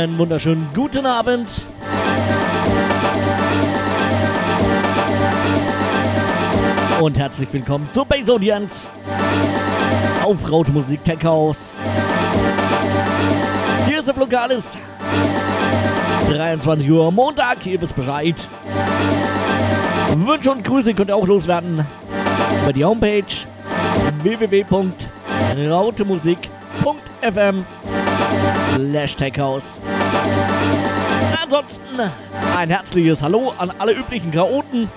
Einen wunderschönen guten Abend. Und herzlich willkommen zur Base Audience auf Raute Musik Tech House. Hier ist der Flokalis. 23 Uhr Montag, ihr wisst Bescheid. Wünsche und Grüße könnt ihr auch loswerden über die Homepage www.rautemusik.fm slash techhouse. Ansonsten ein herzliches Hallo an alle üblichen Chaoten.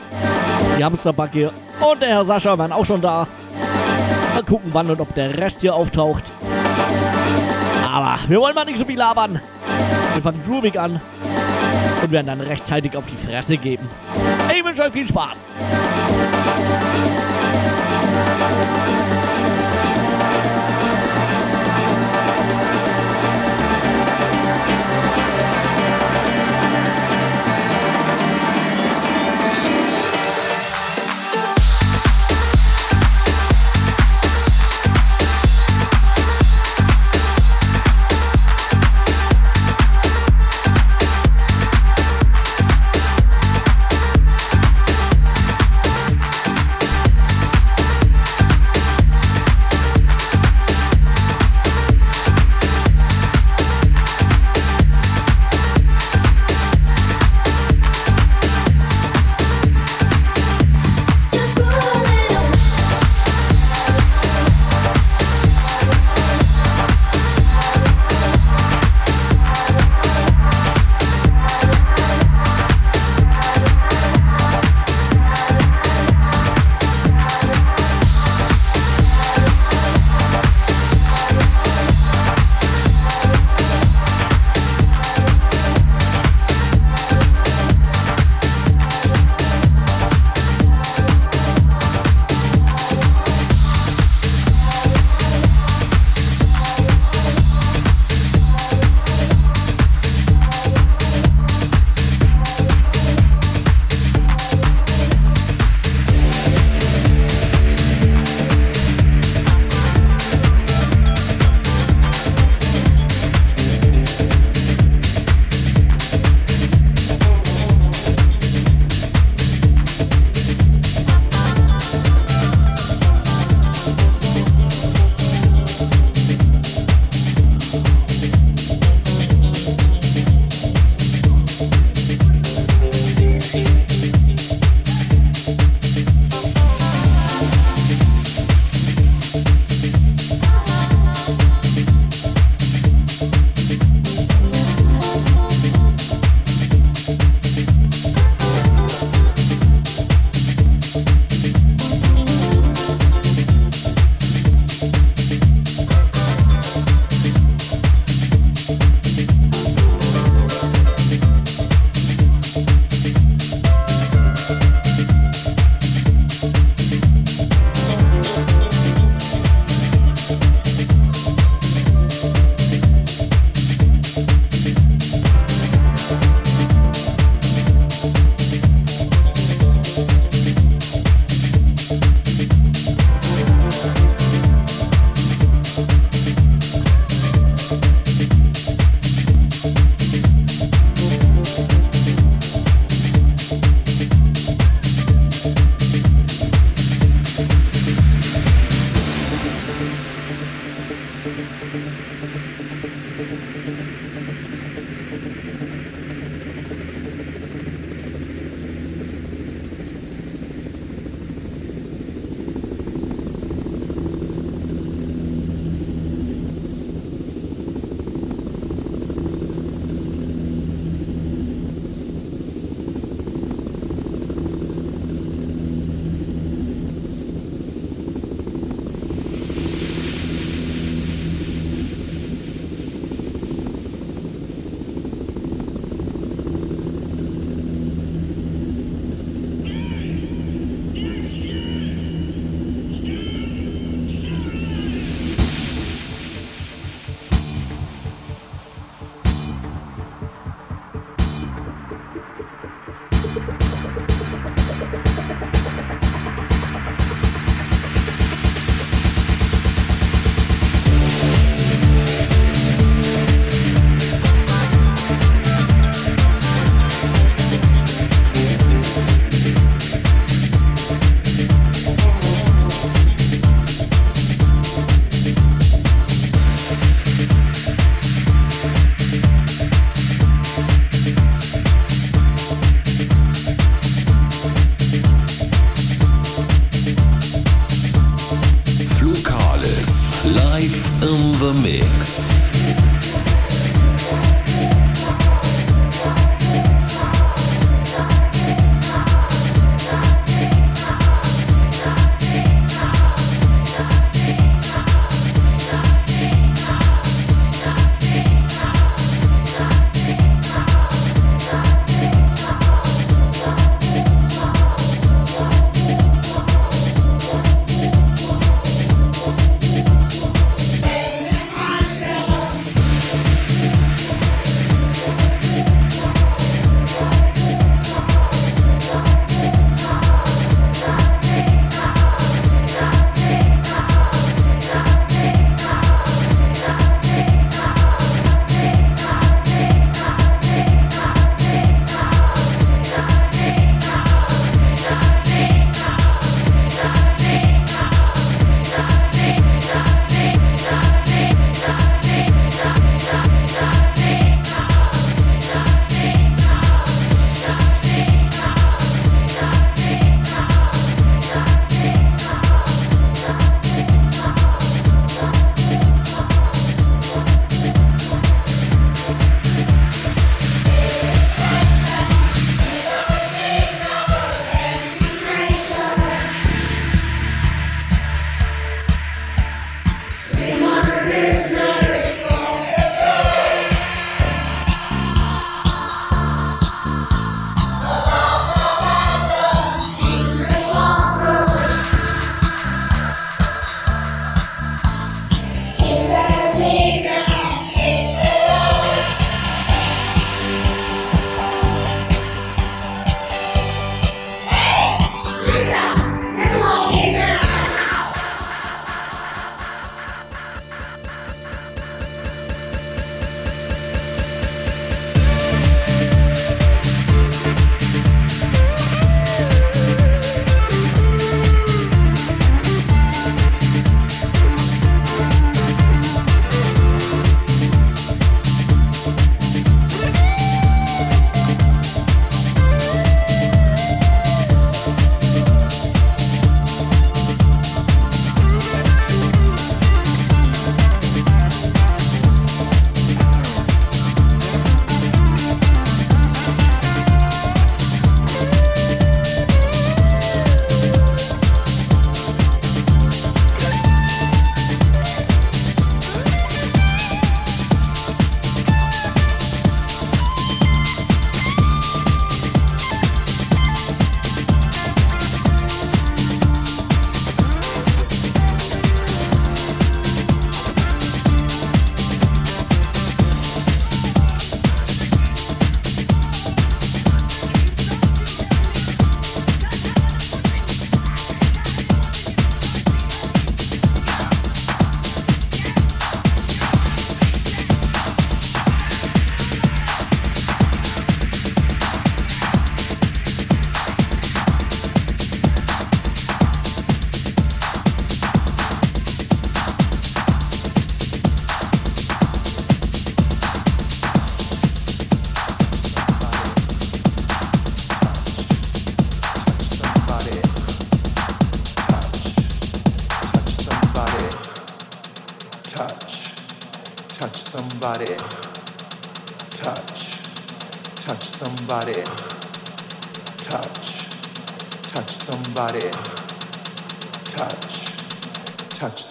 Die Hamsterbacke und der Herr Sascha waren auch schon da. Mal gucken, wann und ob der Rest hier auftaucht. Aber wir wollen mal nicht so viel labern. Wir fangen groovig an und werden dann rechtzeitig auf die Fresse geben. Ich wünsche euch viel Spaß.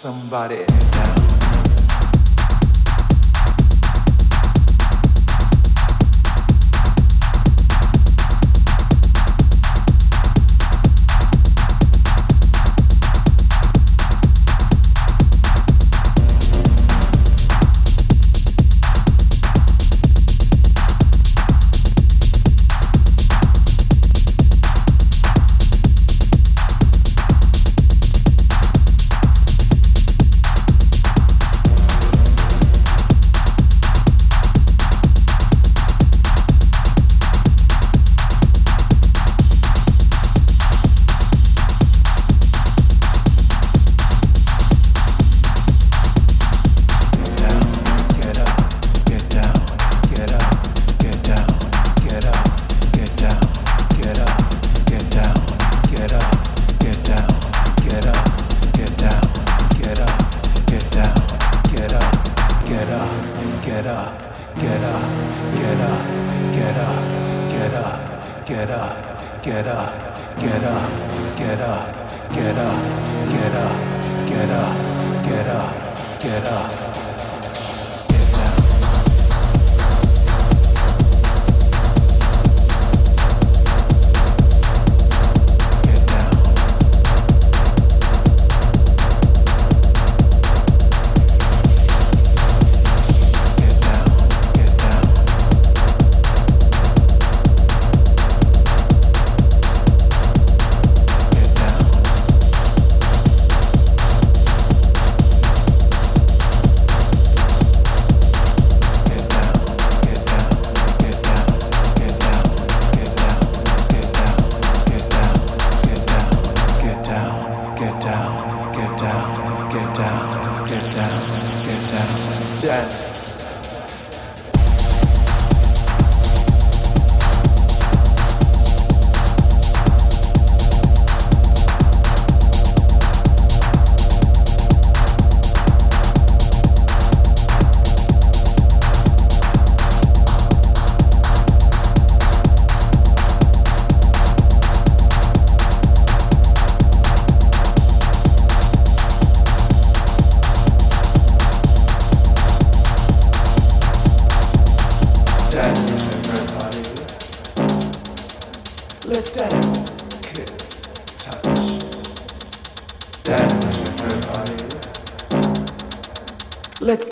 Somebody.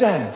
stand.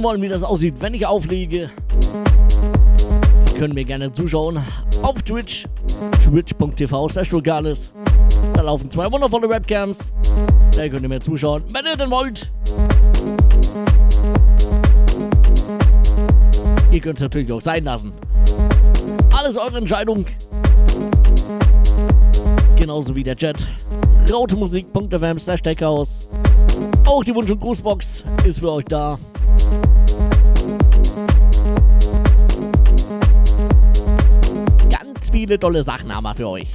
Wissen wollen, wie das aussieht, wenn ich auflege, können mir gerne zuschauen auf Twitch, twitch.tv slash Da laufen zwei wundervolle Webcams. Da könnt ihr mir zuschauen, wenn ihr denn wollt. Ihr könnt es natürlich auch sein lassen. Alles eure Entscheidung. Genauso wie der Chat. Rautemusik.fm slash. Auch die Wunsch- und Grußbox ist für euch da. Viele tolle Sachen haben wir für euch.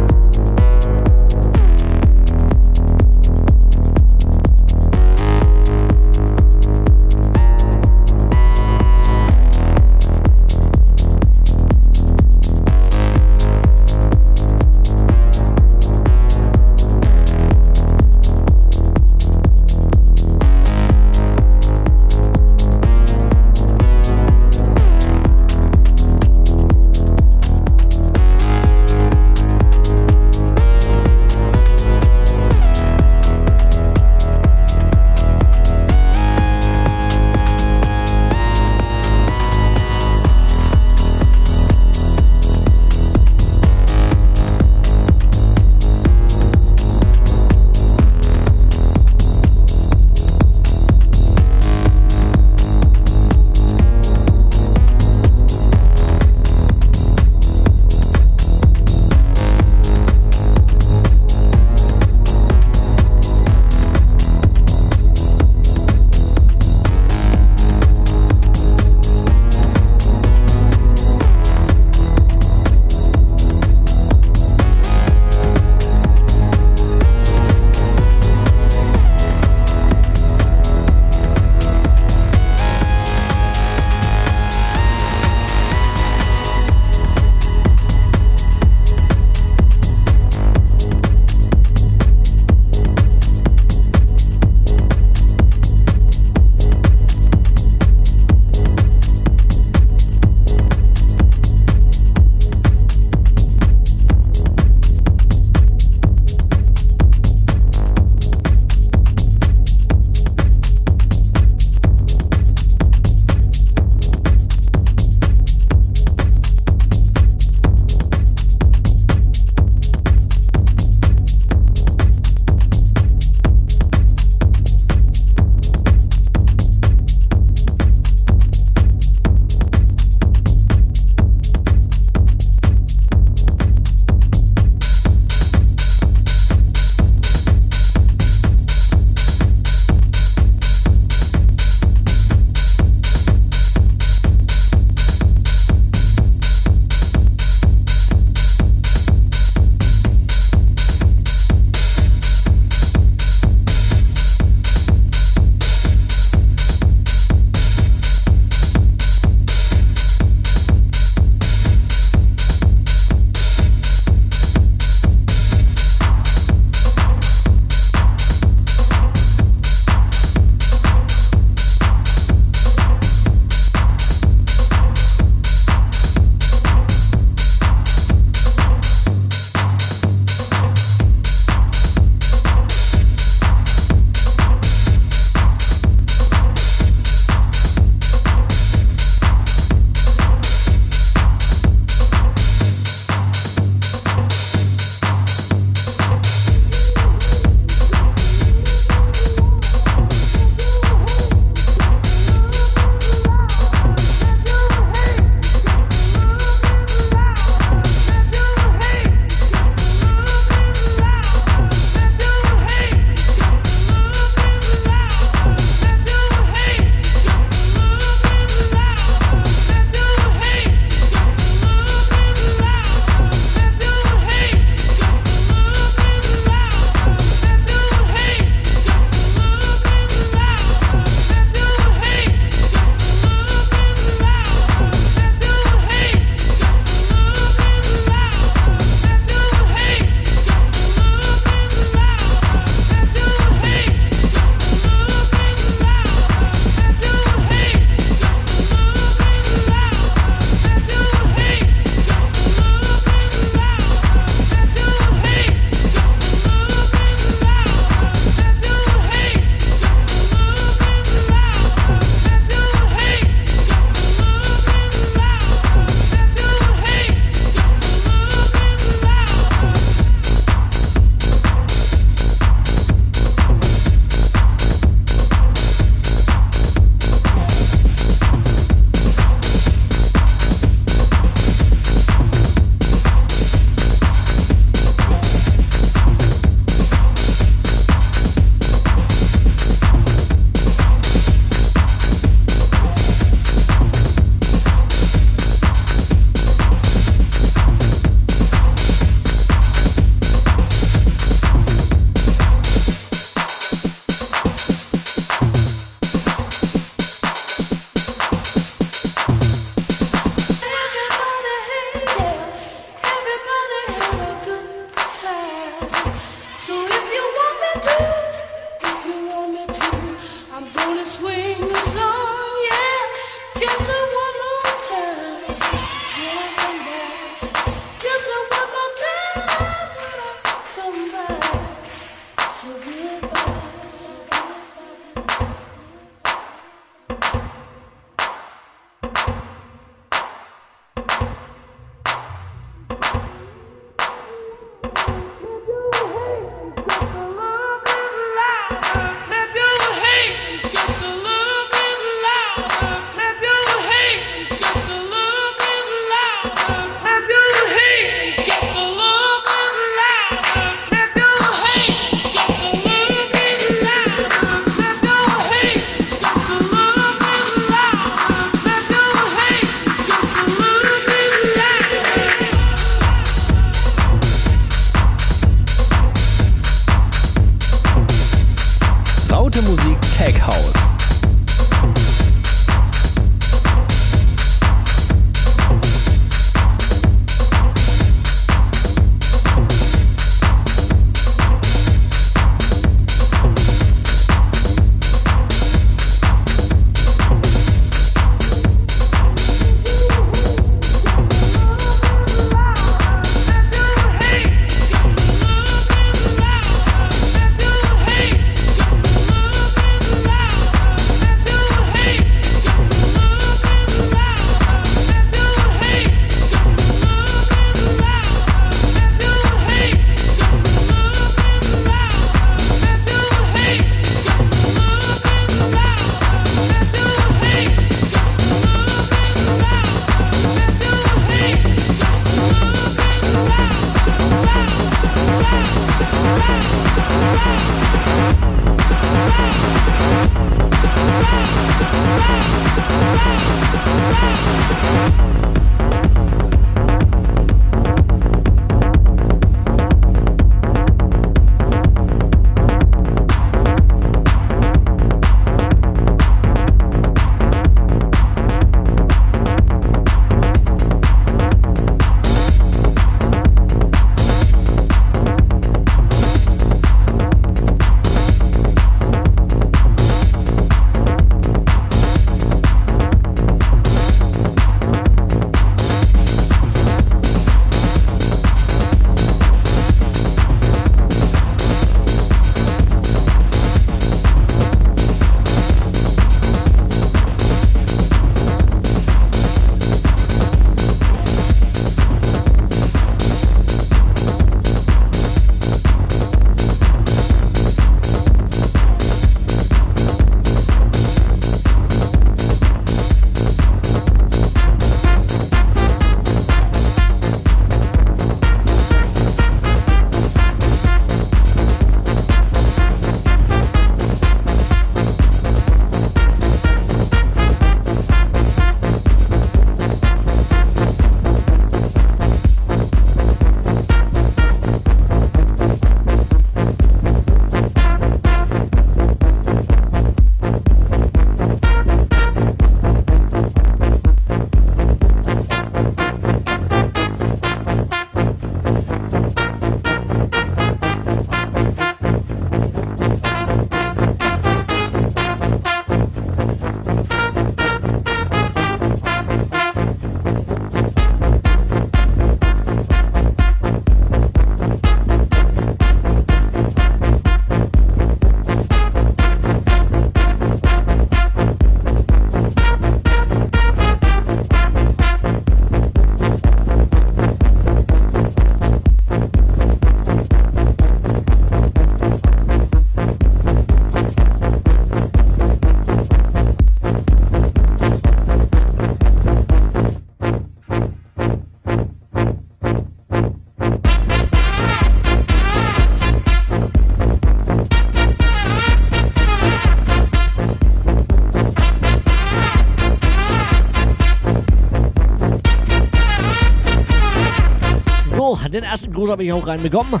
Den ersten Gruß habe ich auch reinbekommen.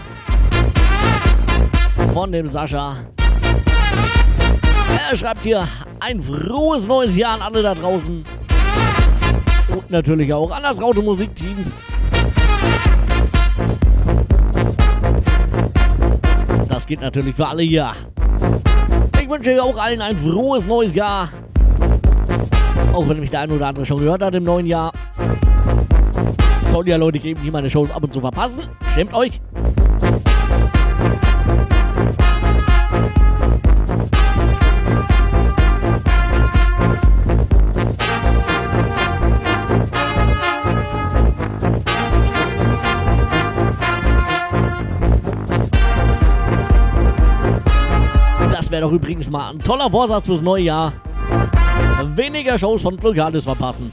Von dem Sascha. Er schreibt hier ein frohes neues Jahr an alle da draußen. Und natürlich auch an das Raute Musikteam. Das geht natürlich für alle hier. Ich wünsche euch auch allen ein frohes neues Jahr. Auch wenn mich der ein oder andere schon gehört hat im neuen Jahr. Soll ja Leute geben, die meine Shows ab und zu verpassen. Schämt euch. Das wäre doch übrigens mal ein toller Vorsatz fürs neue Jahr. Weniger Shows von Flogalis verpassen.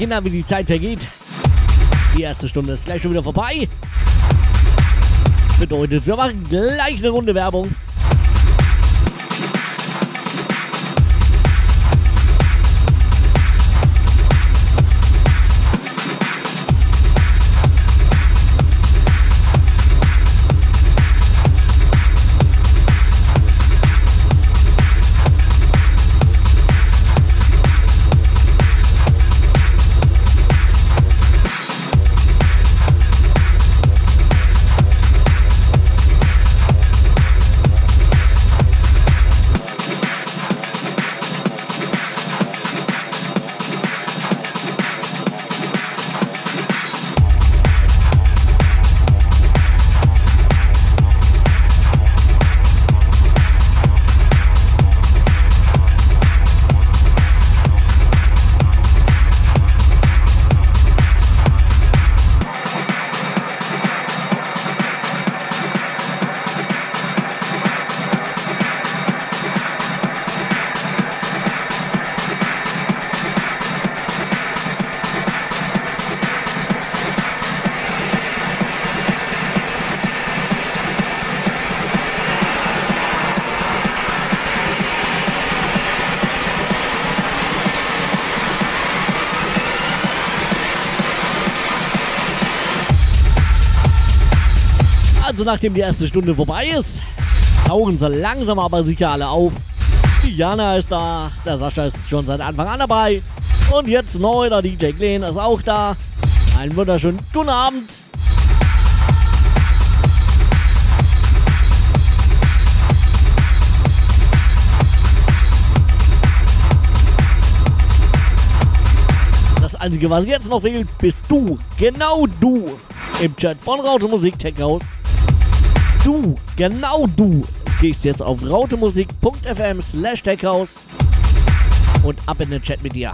Kinder, wie die Zeit vergeht. Die erste Stunde ist gleich schon wieder vorbei. Bedeutet, wir machen gleich eine Runde Werbung. Nachdem die erste Stunde vorbei ist, tauchen sie langsam aber sicher alle auf. Die Jana ist da, der Sascha ist schon seit Anfang an dabei. Und jetzt neu, der DJ Glenn ist auch da. Einen wunderschönen guten Abend. Das Einzige, was jetzt noch fehlt, bist du. Genau du. Im Chat von Raute Musik Tech House. Du, genau du, gehst jetzt auf rautemusik.fm slash techhouse und ab in den Chat mit dir.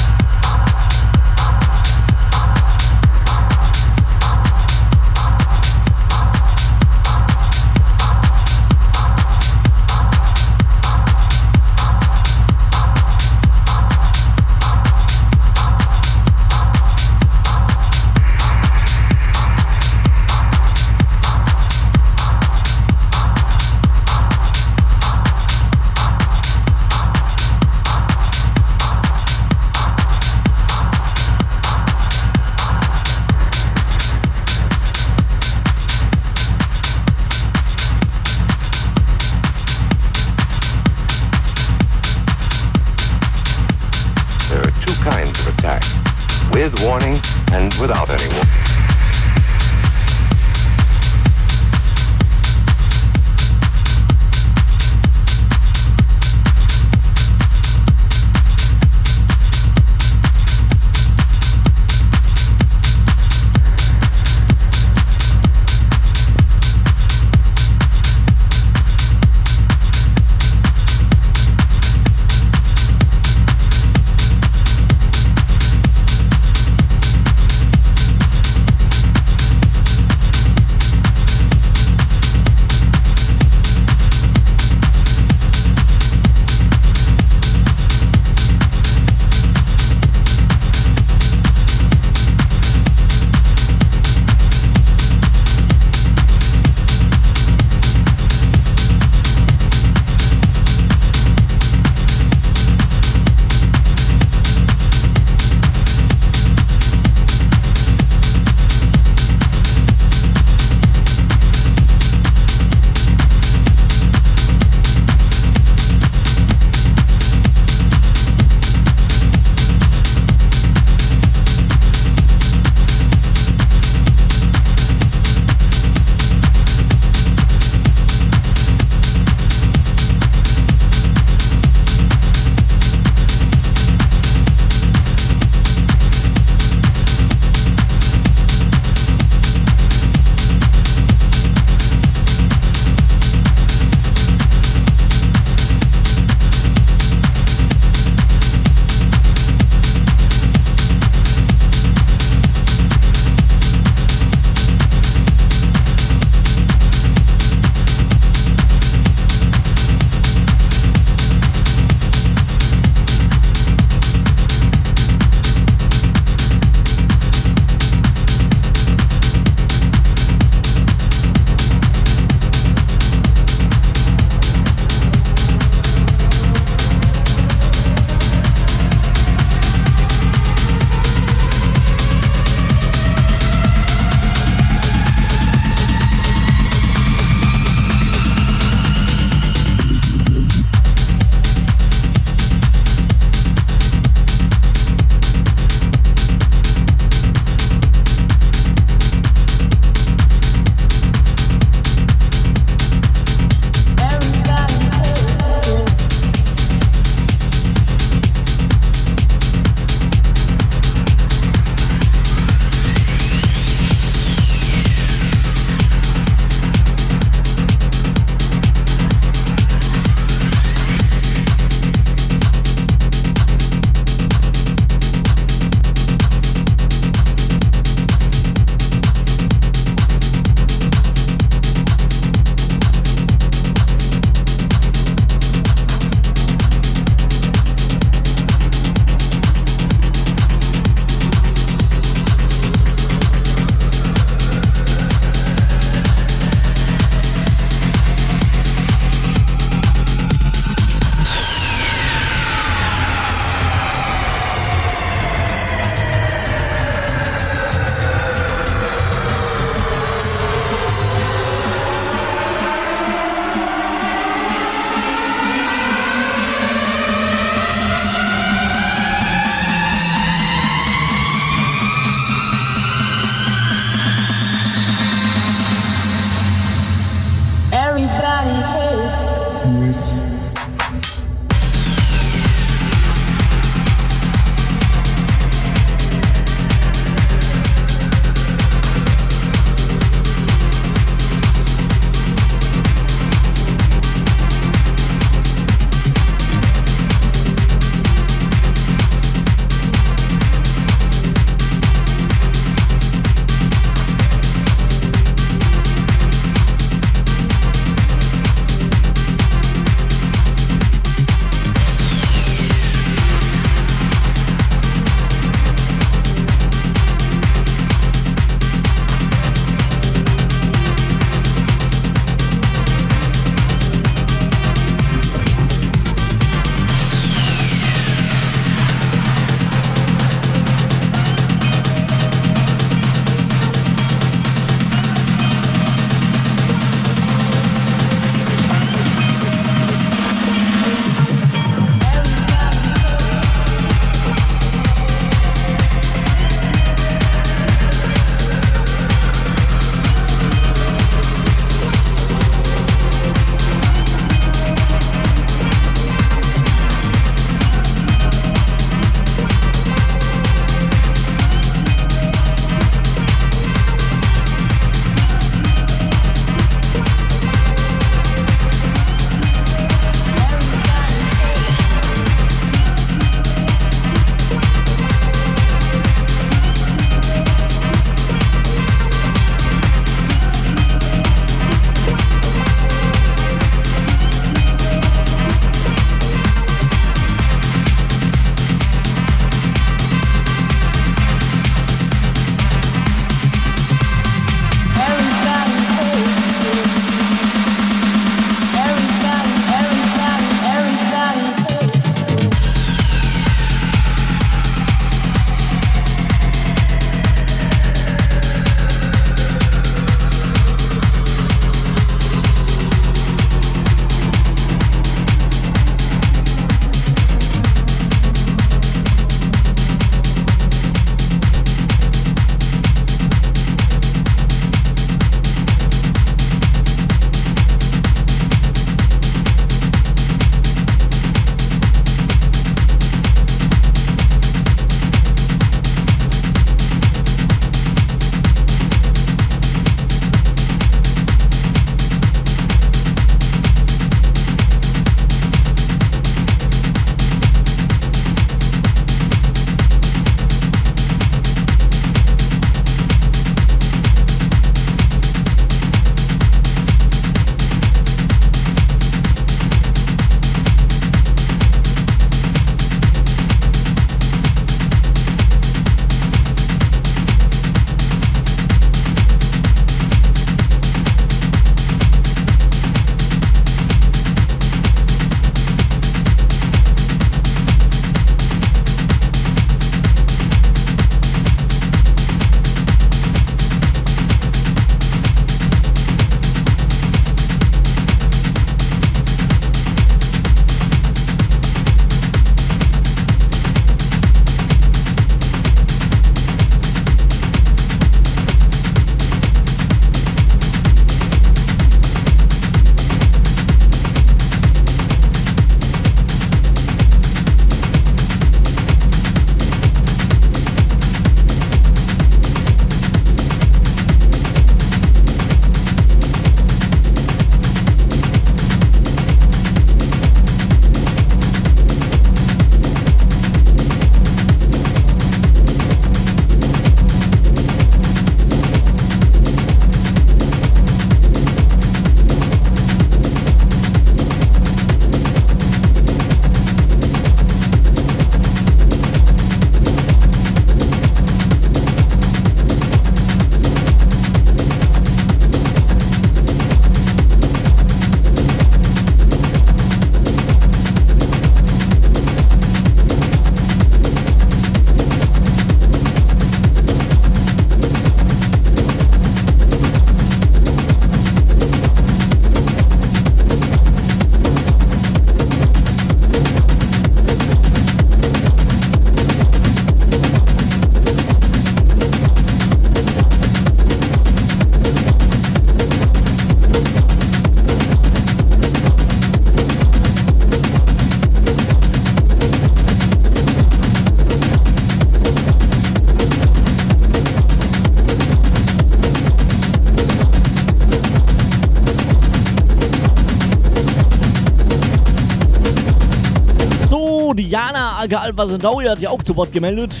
Aga Alpha Centauri hat sich auch zu Wort gemeldet.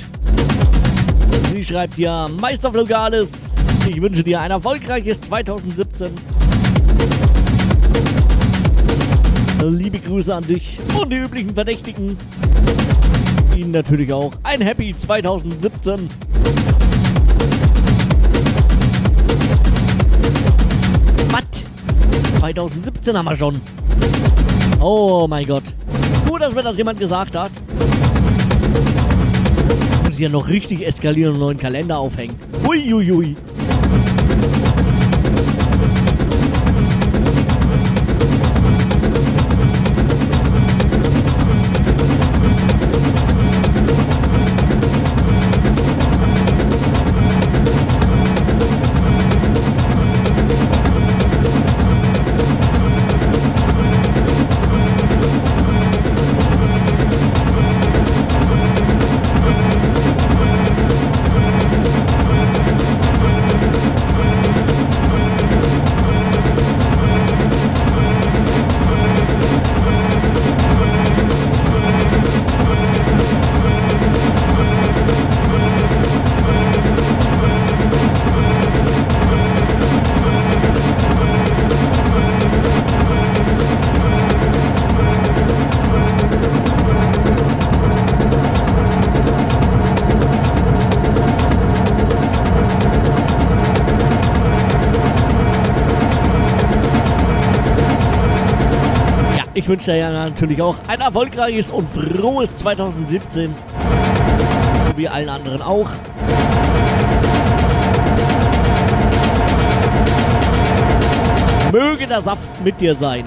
Sie schreibt ja, Meister Flogales, ich wünsche dir ein erfolgreiches 2017. Liebe Grüße an dich und die üblichen Verdächtigen. Ihnen natürlich auch ein Happy 2017. Was? 2017 haben wir schon. Oh mein Gott. Gut, dass mir das jemand gesagt hat. Ich ja noch richtig eskalieren und einen neuen Kalender aufhängen. Uiuiui. Ui, ui. Ich wünsche dir natürlich auch ein erfolgreiches und frohes 2017. Wie allen anderen auch. Möge der Saft mit dir sein.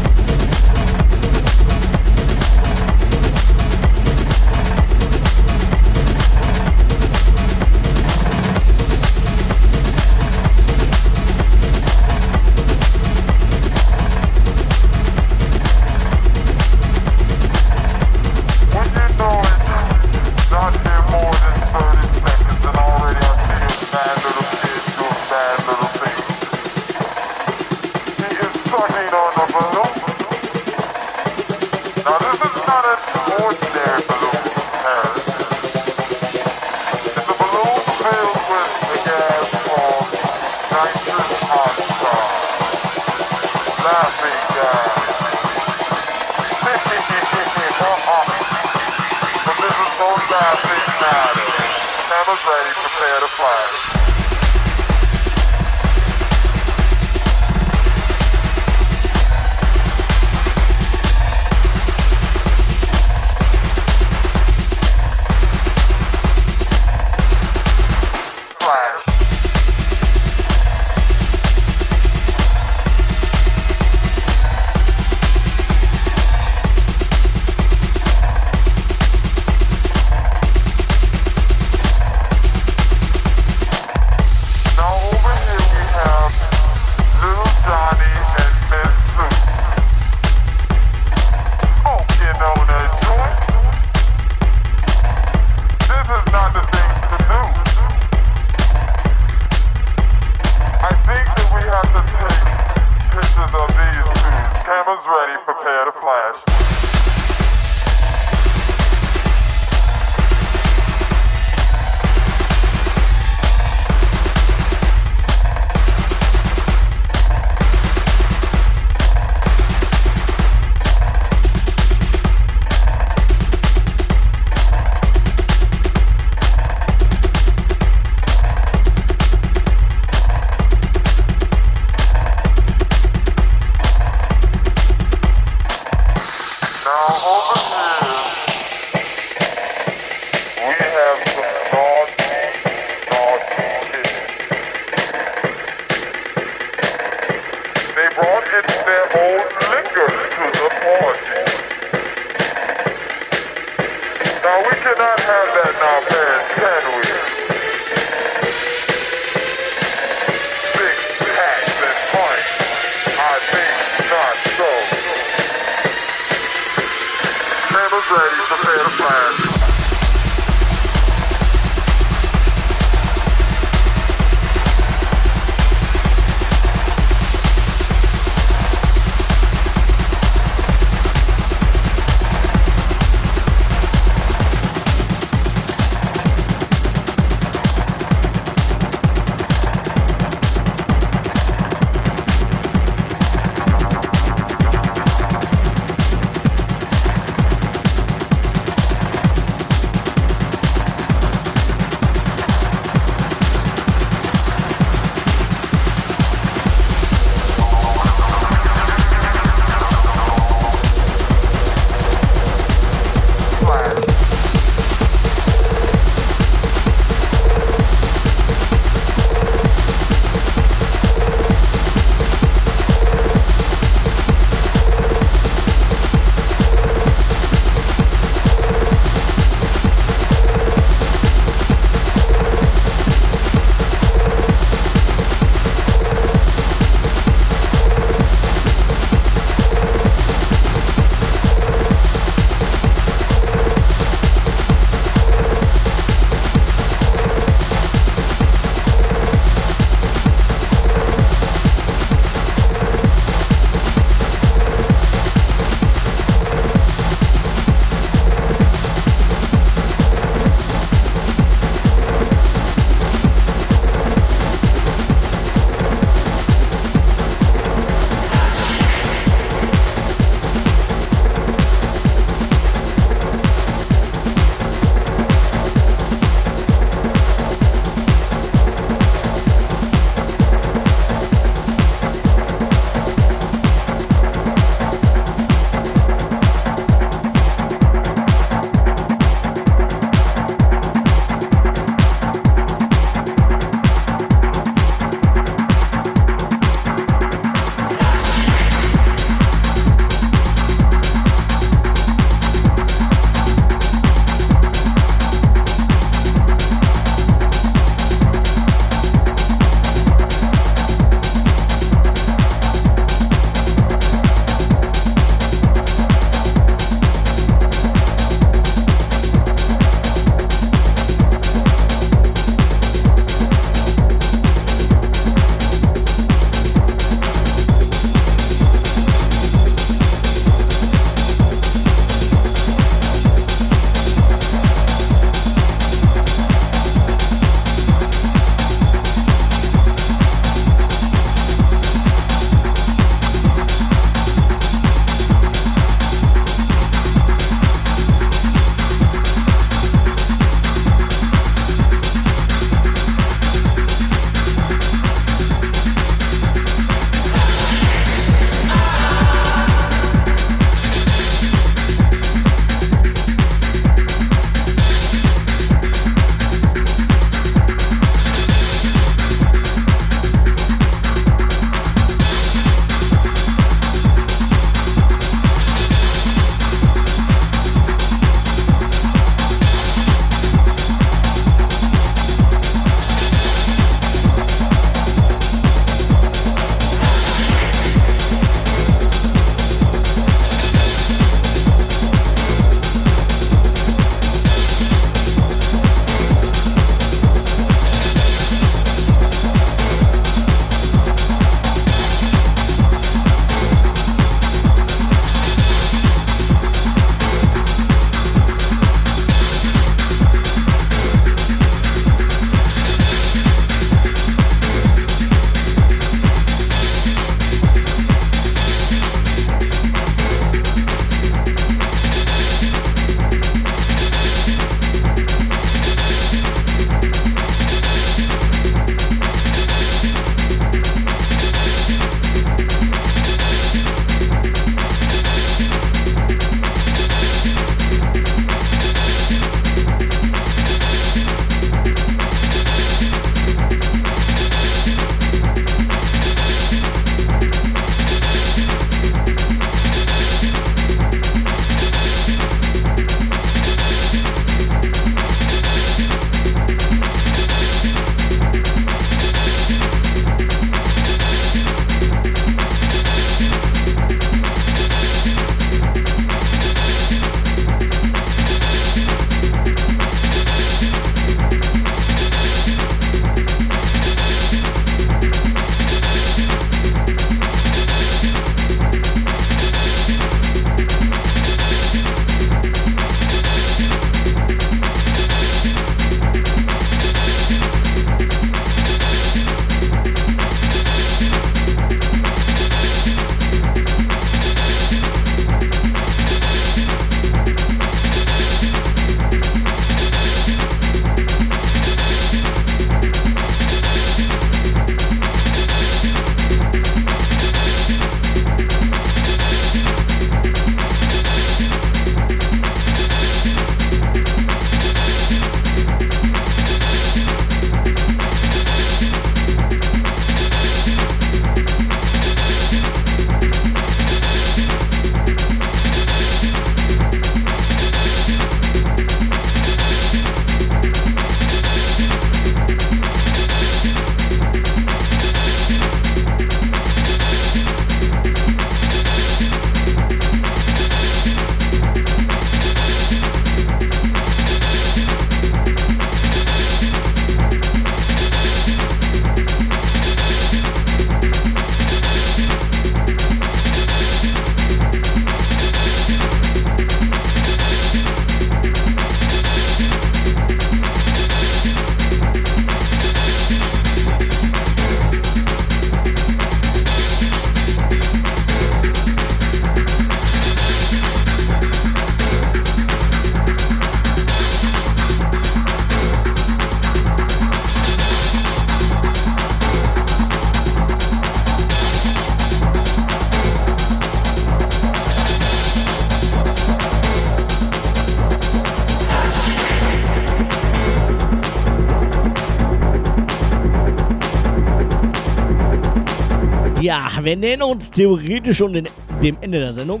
Wir nähern uns theoretisch schon den, dem Ende der Sendung.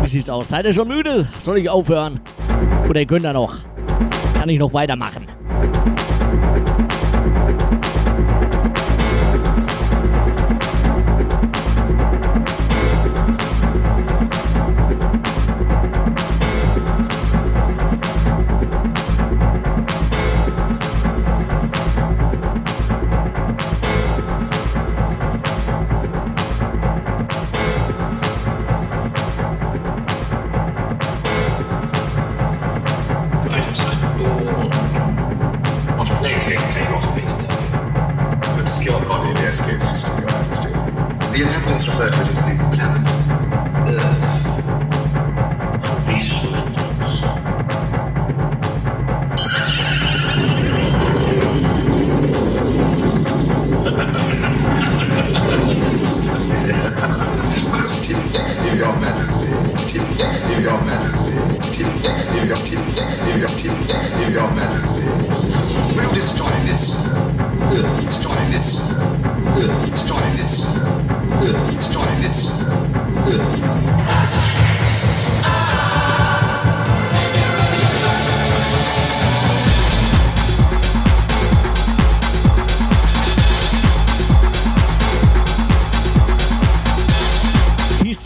Wie sieht's aus? Seid ihr schon müde? Soll ich aufhören? Oder ihr könnt da noch? Kann ich noch weitermachen?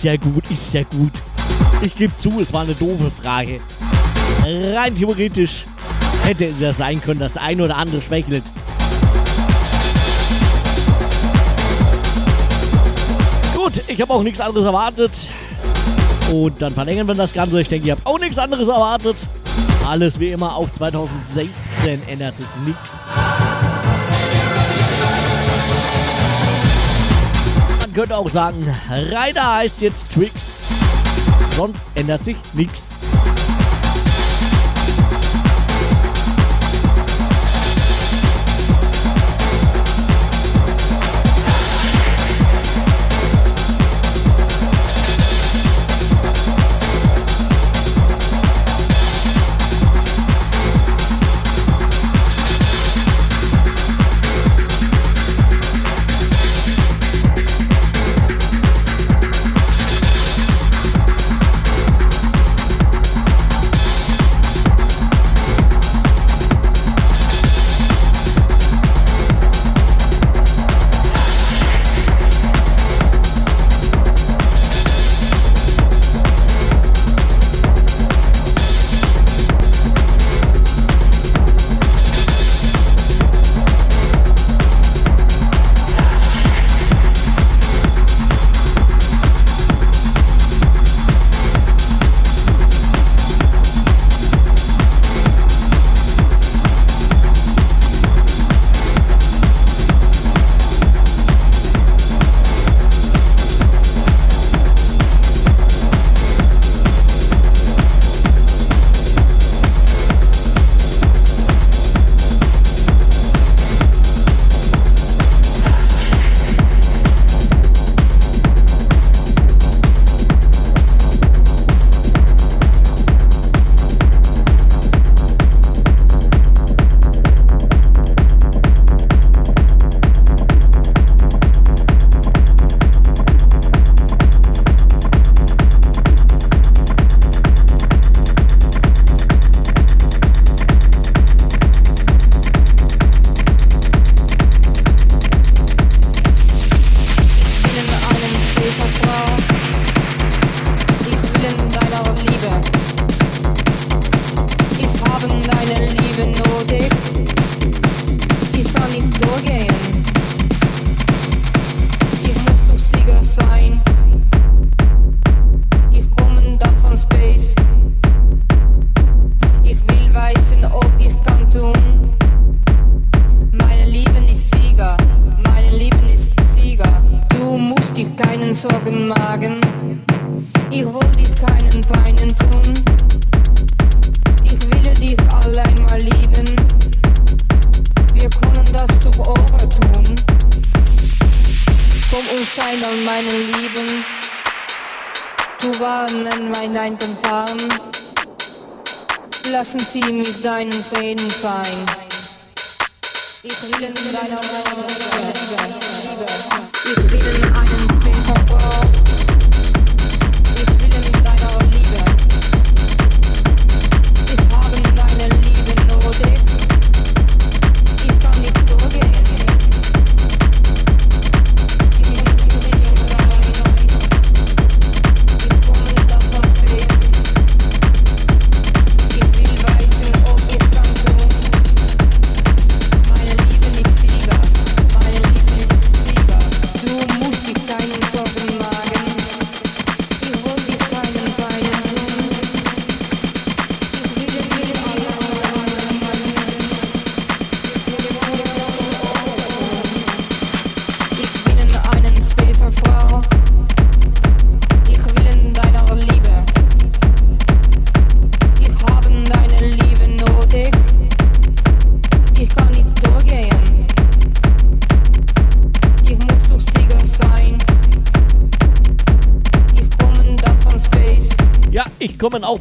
Ja gut, ist ja gut. Ich gebe zu, es war eine doofe Frage. Rein theoretisch hätte es ja sein können, dass ein oder andere schwächelt. Gut, ich habe auch nichts anderes erwartet. Und dann verlängern wir das Ganze. Ich denke, ihr habt auch nichts anderes erwartet. Alles wie immer, auch 2016 ändert sich nichts. Könnte auch sagen, Ryder heißt jetzt Twix. Sonst ändert sich nichts. Lassen Sie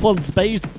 kommen auch von Space.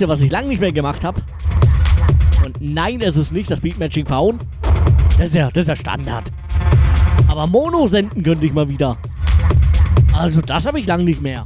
Ihr, was ich lange nicht mehr gemacht habe? Und nein, es ist nicht das Beatmatching verhauen. Das ist ja, das ist ja Standard. Aber Mono senden könnte ich mal wieder. Also das habe ich lange nicht mehr.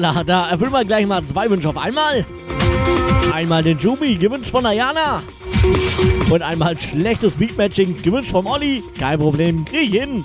Hoppala, da erfüllen wir gleich mal zwei Wünsche auf einmal. Einmal den Jumi, gewünscht von Ayana. Und einmal schlechtes Beatmatching, gewünscht vom Olli. Kein Problem, krieg ich hin.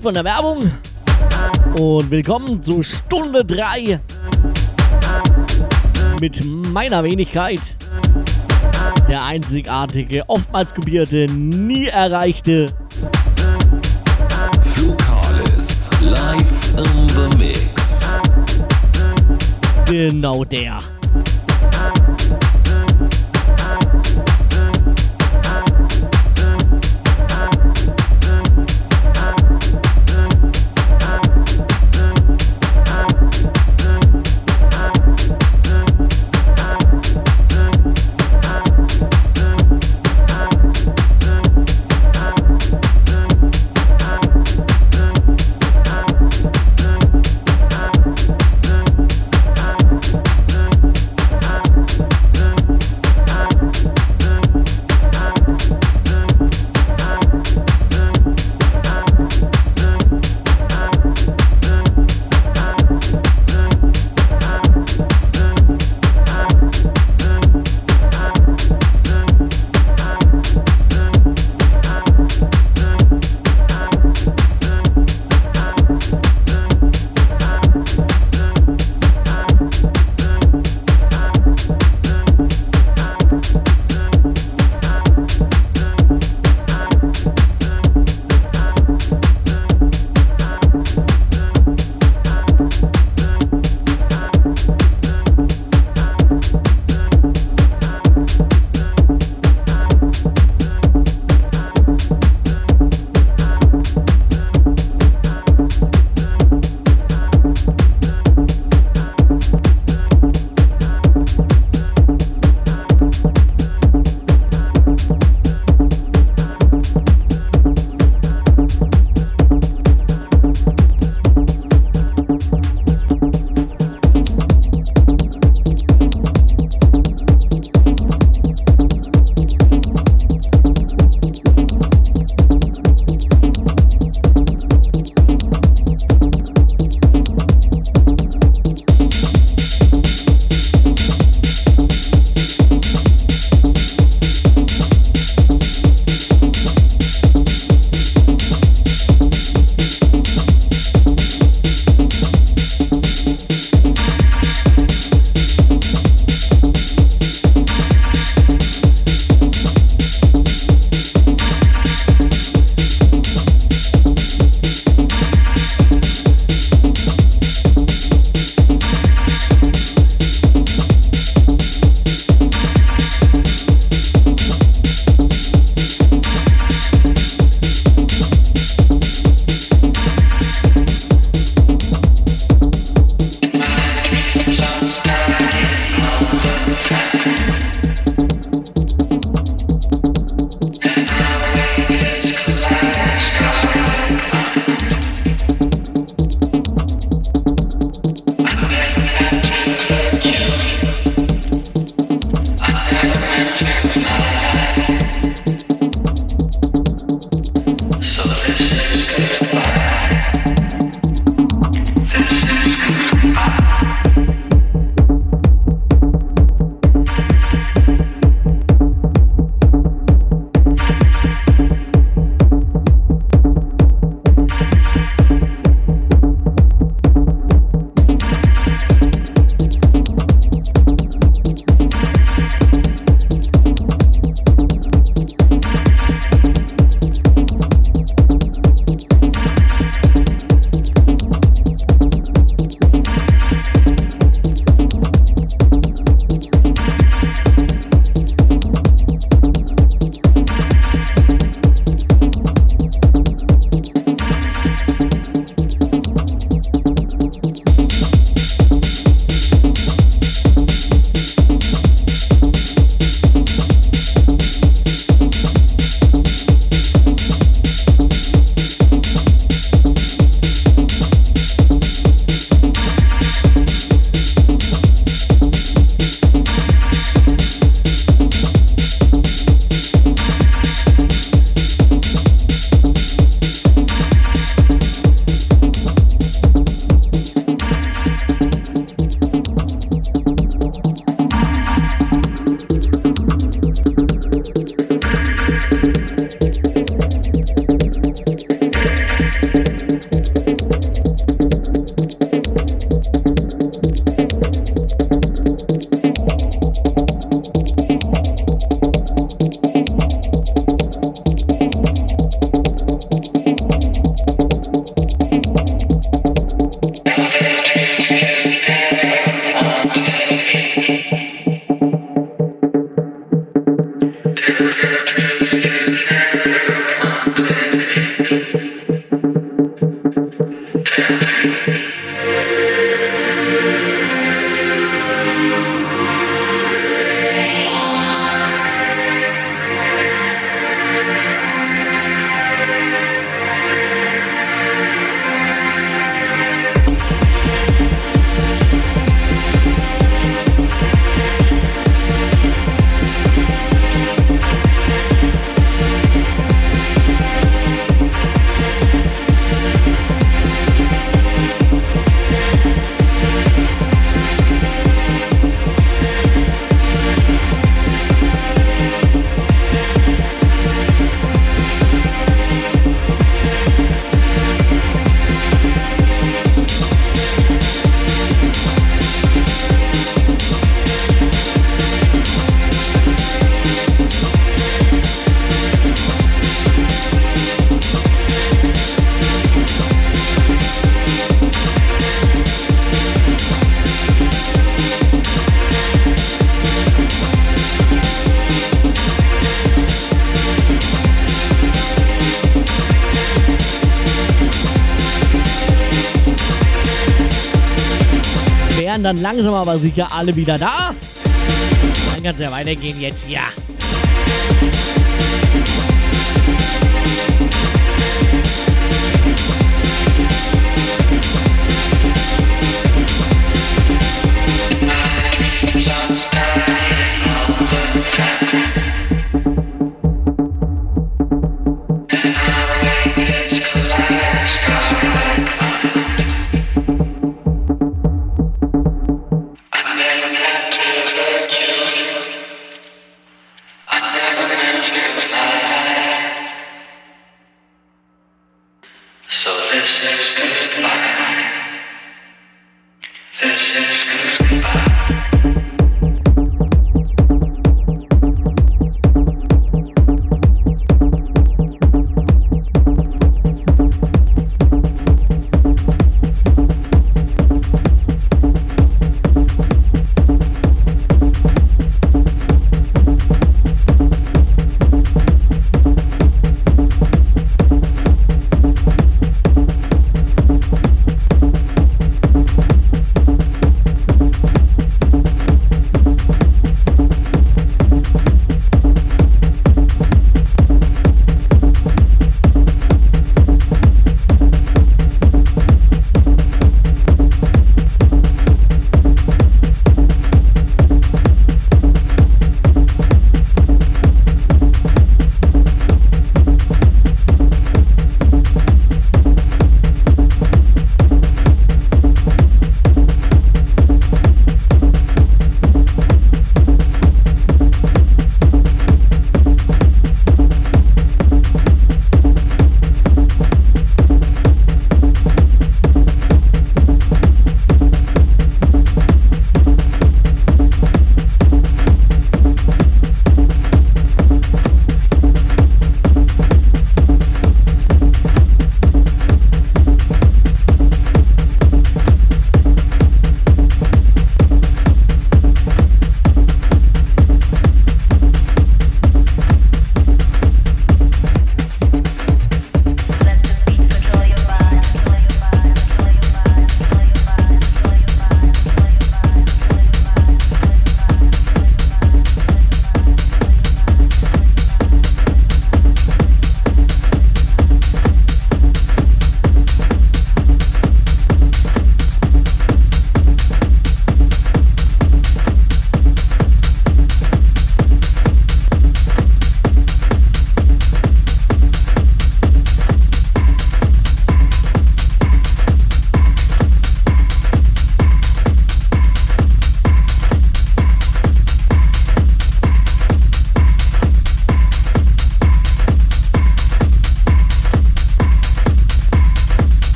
Zurück von der Werbung und willkommen zu Stunde 3 mit meiner Wenigkeit. Der einzigartige, oftmals kopierte, nie erreichte Flukalis live in the mix. Genau der. Dann langsam aber sicher alle wieder da. Dann kann es ja weitergehen jetzt, ja. this goodbye.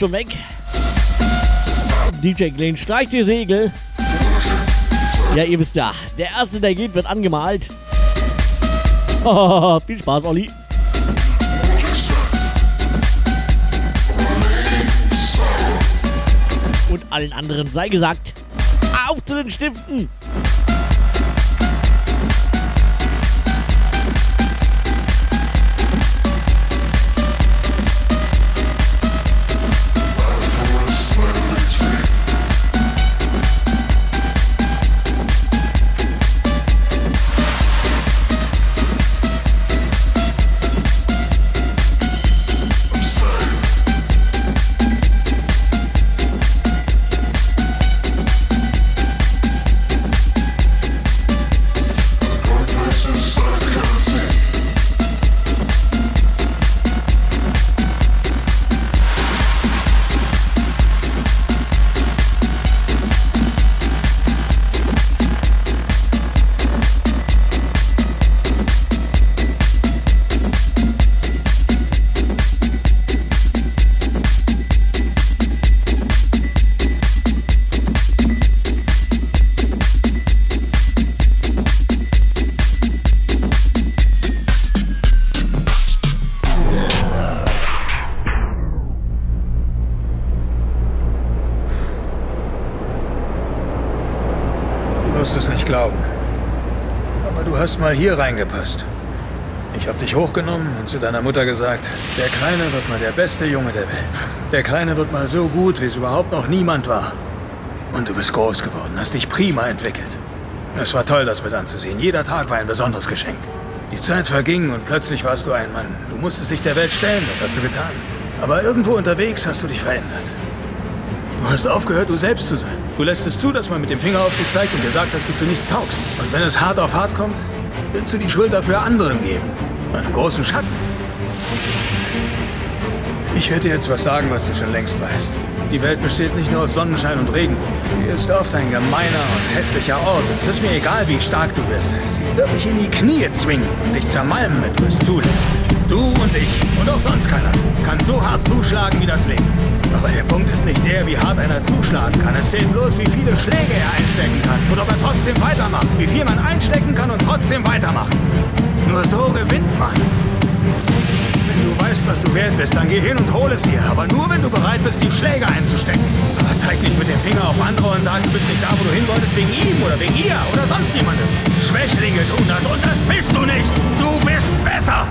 Schon weg. DJ Glenn streicht die Segel. Ja, ihr wisst ja, der erste, der geht, wird angemalt. Viel Spaß, Olli. Und allen anderen sei gesagt, auf zu den Stiften! Mal hier reingepasst. Ich habe dich hochgenommen und zu deiner Mutter gesagt, der Kleine wird mal der beste Junge der Welt. Der Kleine wird mal so gut, wie es überhaupt noch niemand war. Und du bist groß geworden, hast dich prima entwickelt. Es war toll, das mit anzusehen. Jeder Tag war ein besonderes Geschenk. Die Zeit verging und plötzlich warst du ein Mann. Du musstest dich der Welt stellen, das hast du getan. Aber irgendwo unterwegs hast du dich verändert. Du hast aufgehört, du selbst zu sein. Du lässt es zu, dass man mit dem Finger auf dich zeigt und dir sagt, dass du zu nichts taugst. Und wenn es hart auf hart kommt, willst du die Schuld dafür anderen geben. Einem großen Schatten. Ich werde dir jetzt was sagen, was du schon längst weißt. Die Welt besteht nicht nur aus Sonnenschein und Regenbogen. Sie ist oft ein gemeiner und hässlicher Ort. es ist mir egal, wie stark du bist. Sie wird dich in die Knie zwingen und dich zermalmen, wenn du es zulässt. Du und ich und auch sonst keiner kann so hart zuschlagen wie das Leben. Aber der Punkt ist nicht der, wie hart einer zuschlagen kann. Es zählt bloß, wie viele Schläge er einstecken kann und ob er trotzdem weitermacht. Wie viel man einstecken kann und trotzdem weitermacht. Nur so gewinnt man. Wenn du weißt, was du wert bist, dann geh hin und hol es dir. Aber nur, wenn du bereit bist, die Schläge einzustecken. Aber zeig nicht mit dem Finger auf andere und sag, du bist nicht da, wo du hin wolltest, wegen ihm oder wegen ihr oder sonst jemandem. Schwächlinge tun das und das bist du nicht. Du bist besser.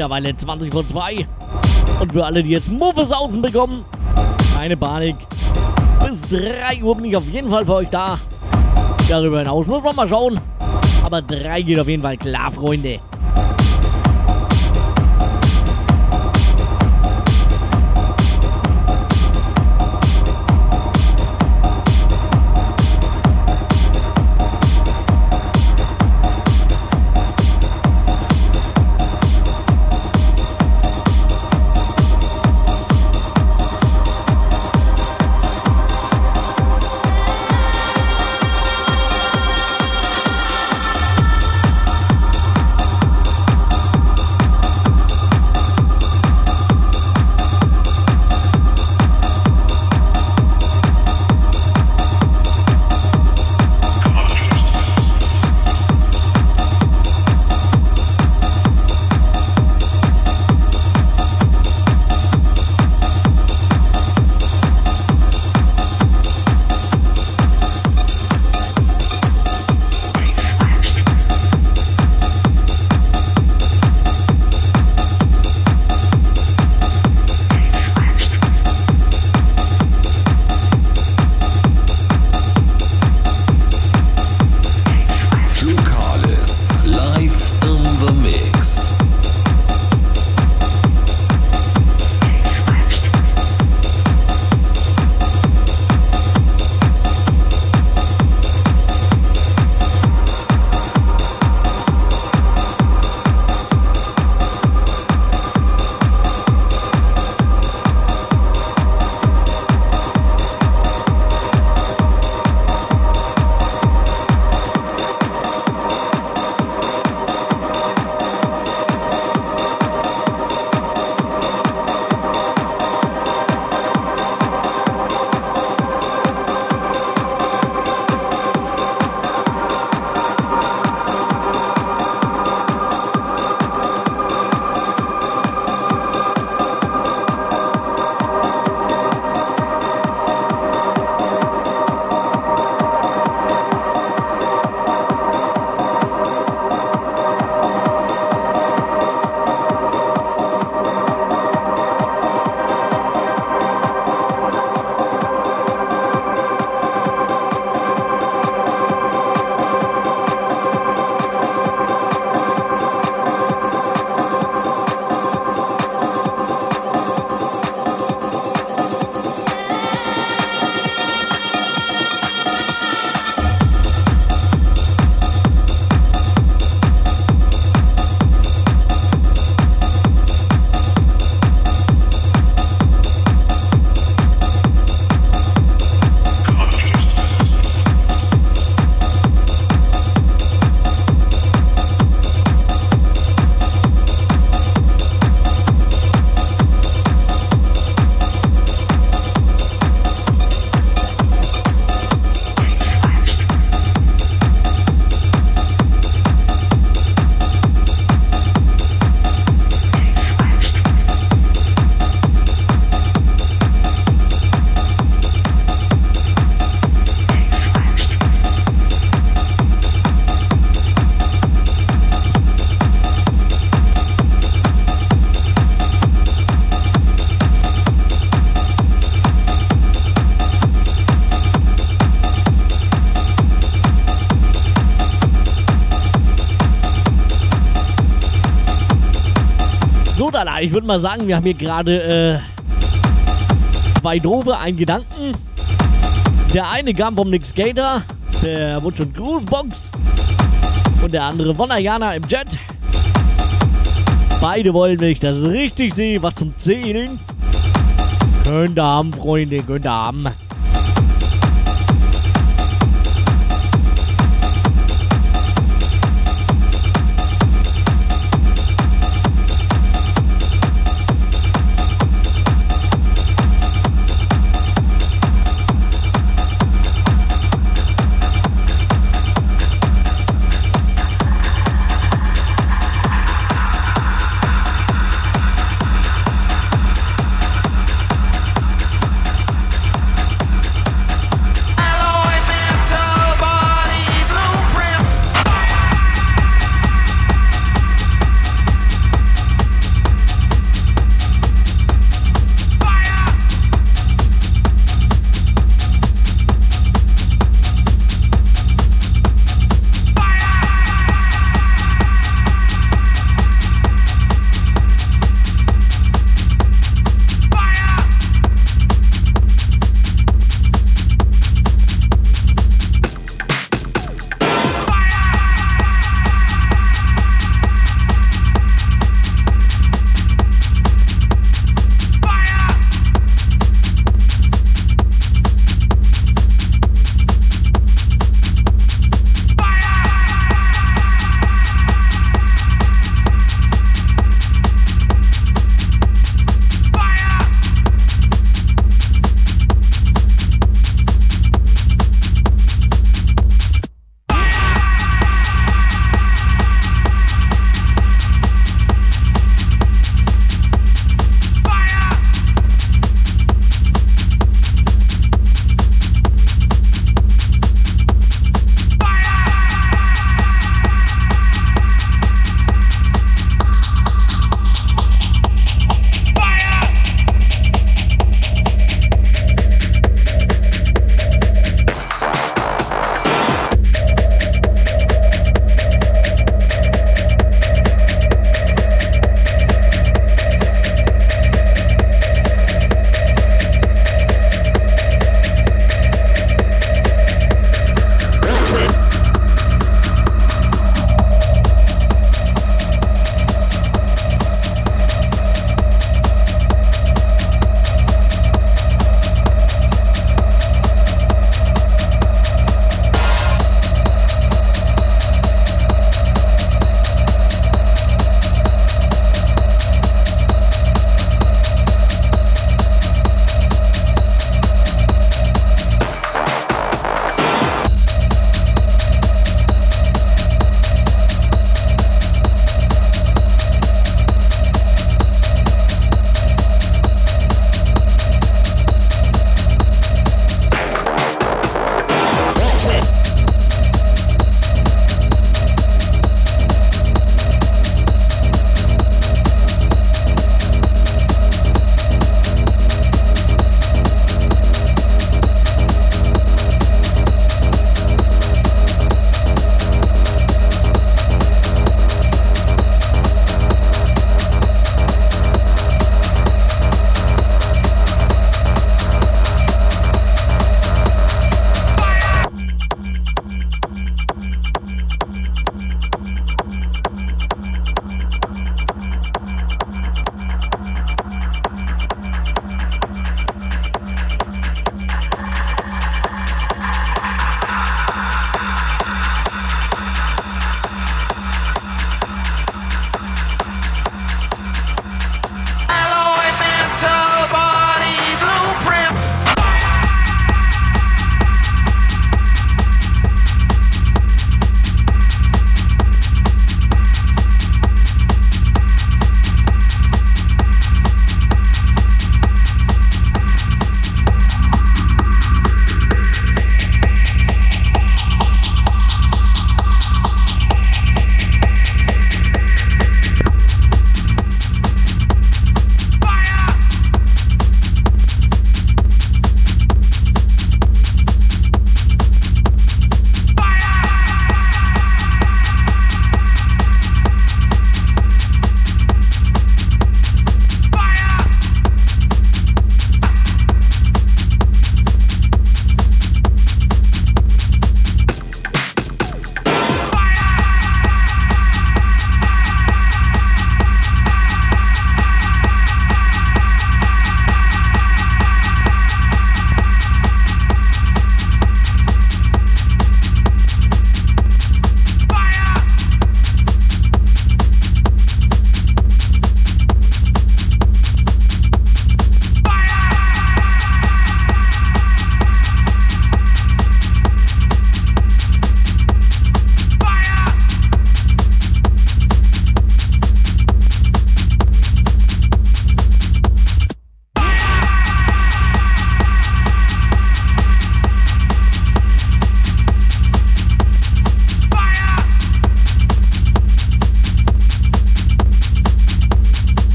Mittlerweile 20 vor 2. Und für alle, die jetzt Muffes außen bekommen, keine Panik. Bis 3 Uhr bin ich auf jeden Fall für euch da. Darüber hinaus muss man mal schauen. Aber 3 geht auf jeden Fall klar, Freunde. Ich würde mal sagen, wir haben hier gerade äh, zwei Doofe, einen Gedanken. Der eine kam vom Nick Skater, der Wunsch- und Grußbox. Und der andere von Ayana im Jet. Beide wollen, wenn ich das richtig sehe, was zum Zählen. Könnt ihr haben, Freunde, könnt ihr haben.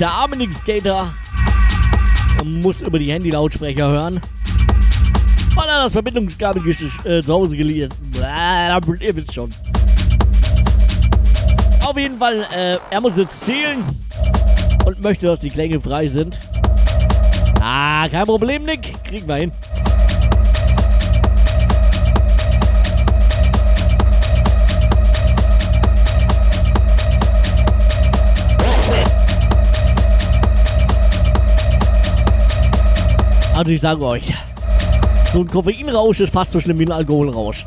Der arme Nick Skater muss über die Handy-Lautsprecher hören. Weil er das Verbindungskabel äh, zu Hause gelesen. Ihr wisst schon. Auf jeden Fall, äh, er muss jetzt zählen und möchte, dass die Klänge frei sind. Ah, kein Problem, Nick. Kriegen wir hin. Also ich sage euch, so ein Koffeinrausch ist fast so schlimm wie ein Alkoholrausch.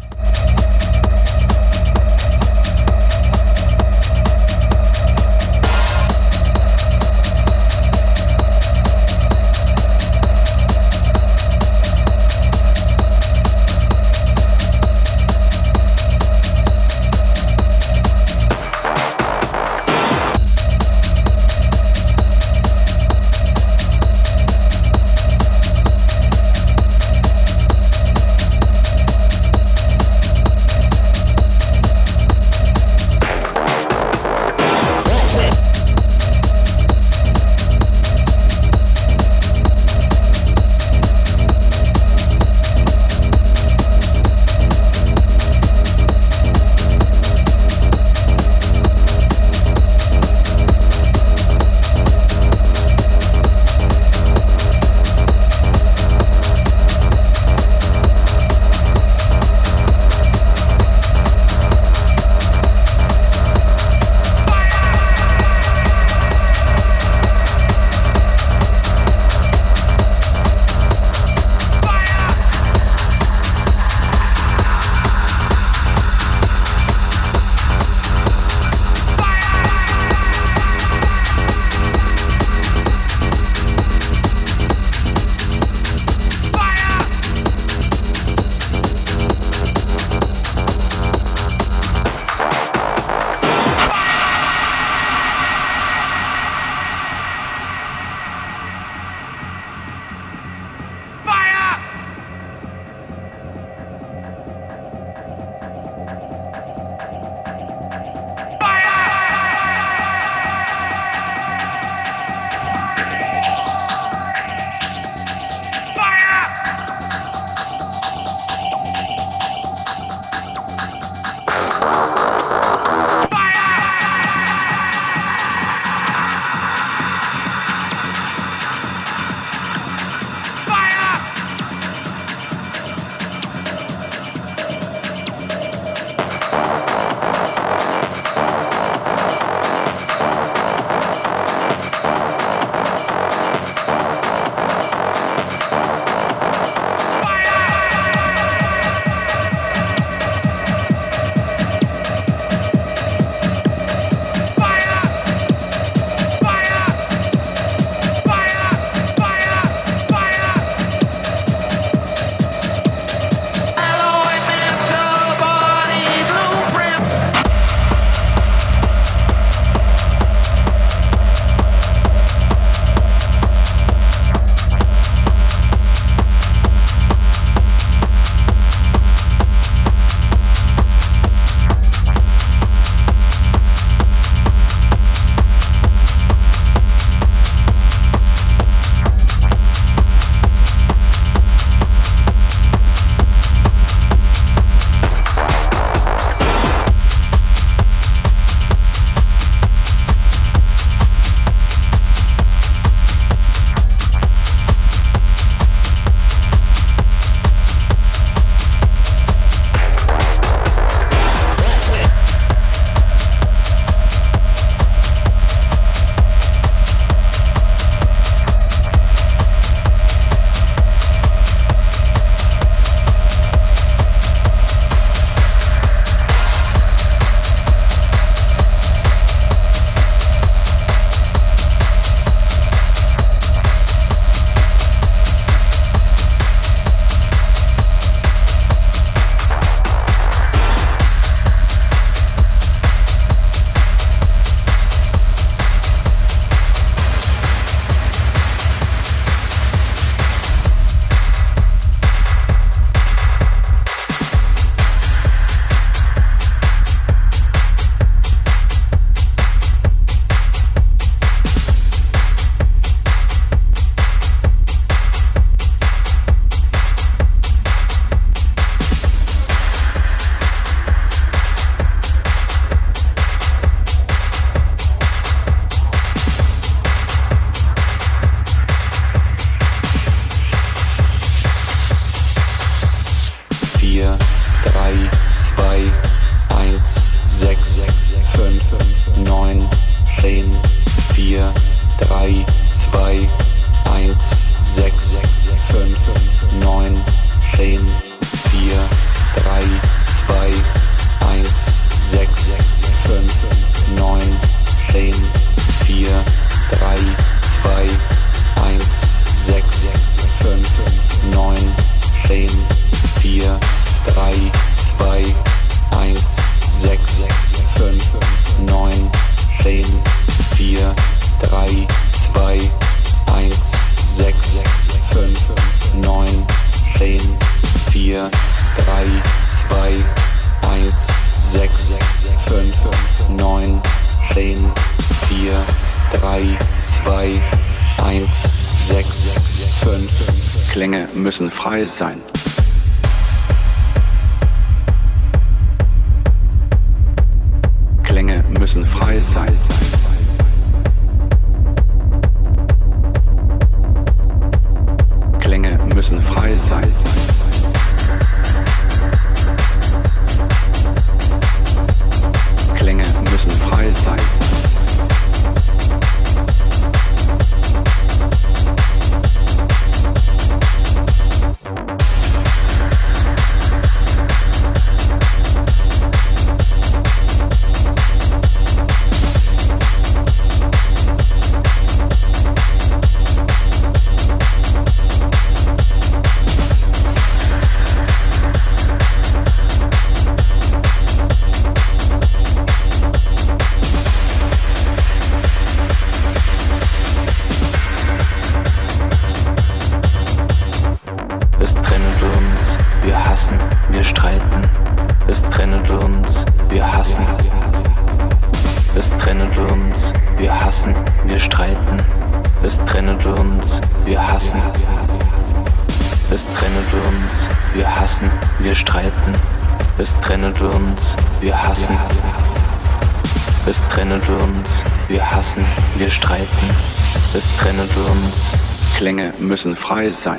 Müssen frei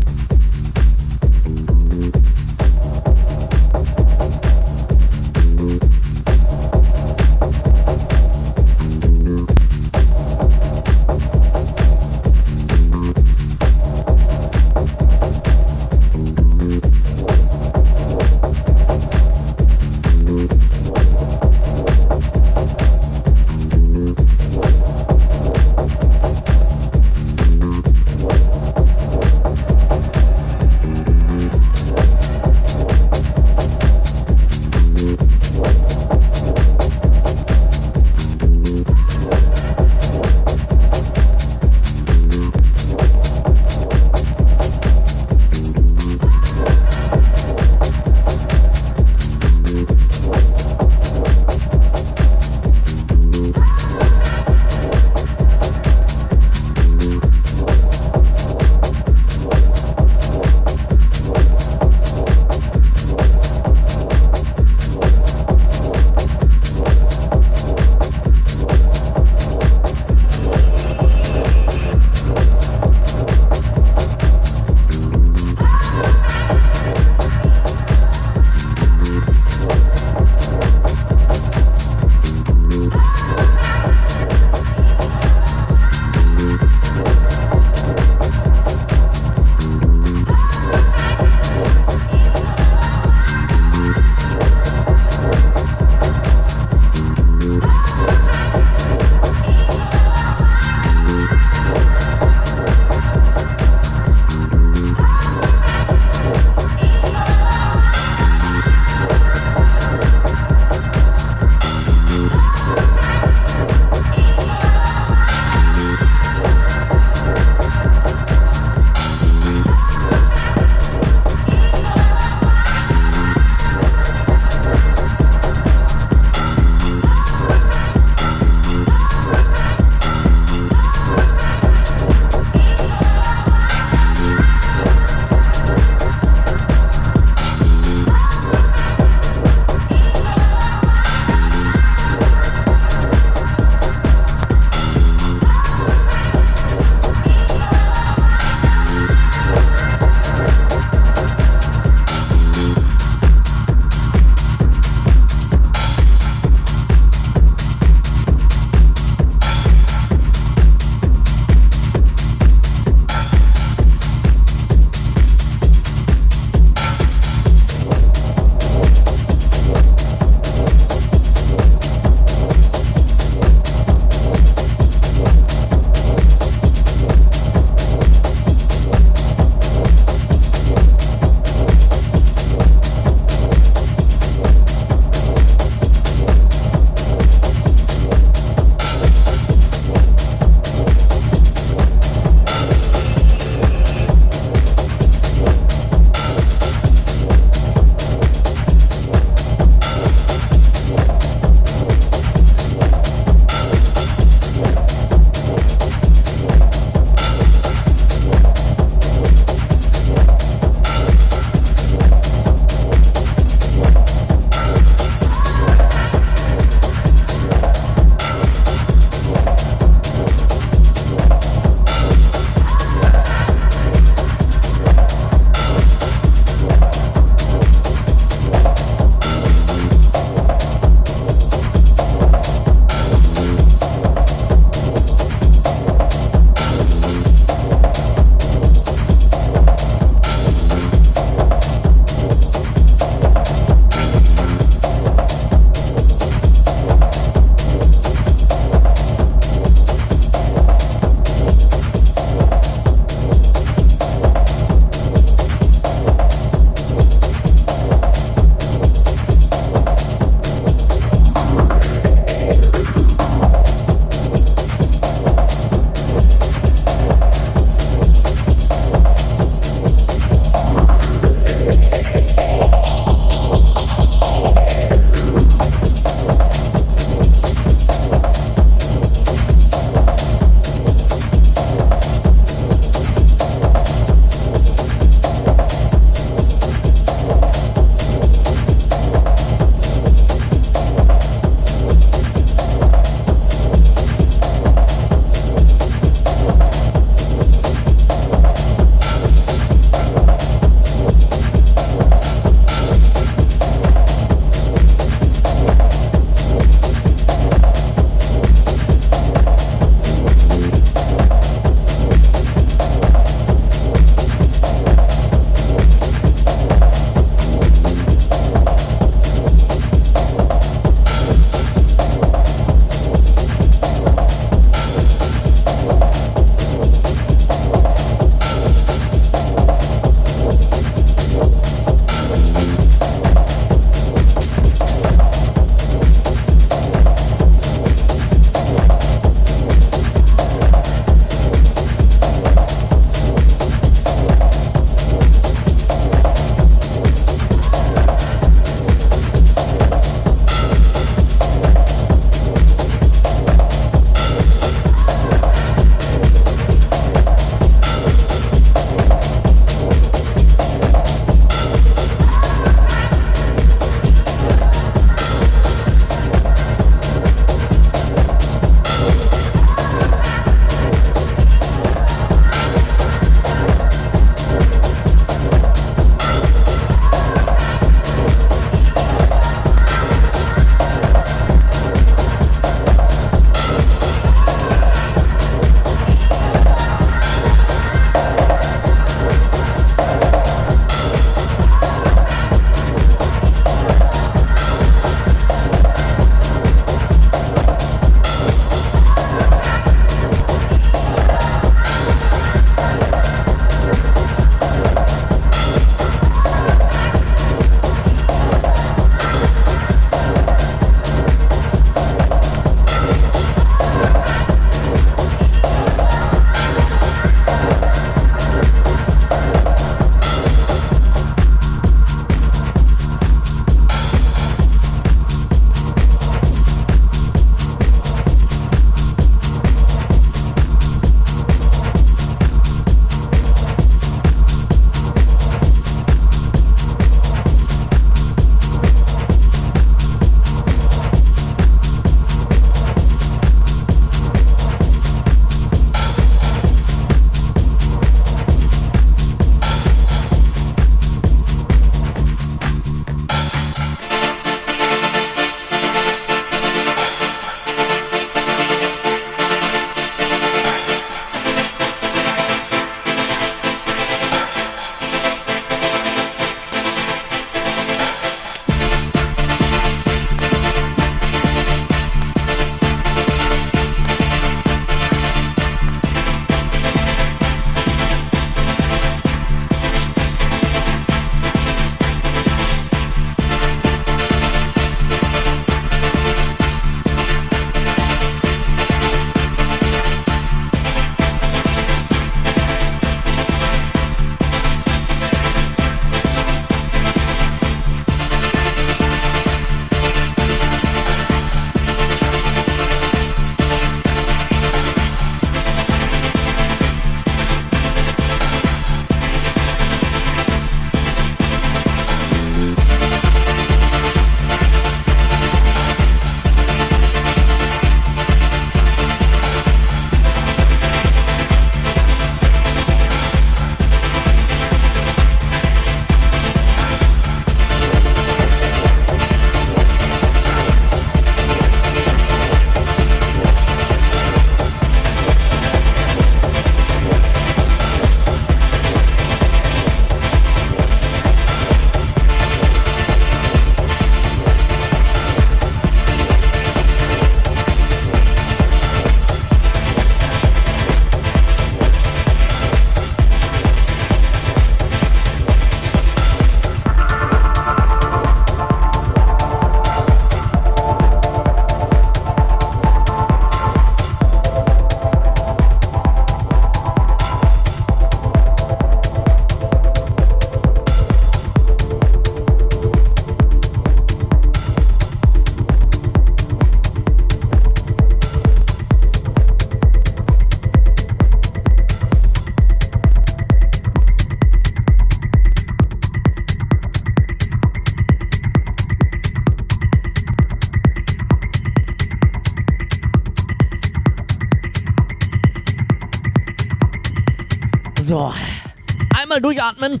einmal durchatmen.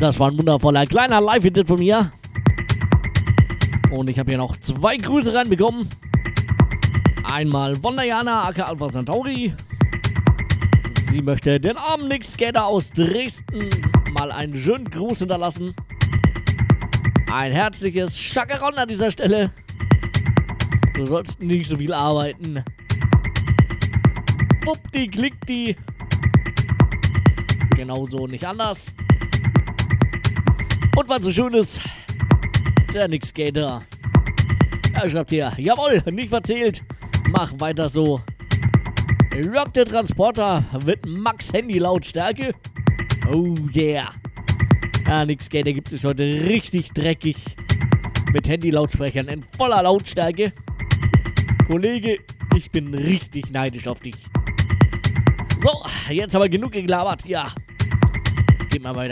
Das war ein wundervoller kleiner Live-Edit von mir. Und ich habe hier noch zwei Grüße reinbekommen. Einmal von Diana, aka Alpha Centauri. Sie möchte den armen Nick Skater aus Dresden mal einen schönen Gruß hinterlassen. Ein herzliches Chacaron an dieser Stelle. Du sollst nicht so viel arbeiten. Wuppdi, klickdi. Genauso nicht anders. Und was so schön ist, der Nick Skater. Er schreibt hier, jawohl, nicht verzählt. Mach weiter so. Rock der Transporter mit Max Handy Lautstärke. Oh yeah. Ja, Nick Skater gibt es heute richtig dreckig. Mit Handy-Lautsprechern in voller Lautstärke. Kollege, ich bin richtig neidisch auf dich. So, jetzt aber genug geglabert. Ja. Gib mal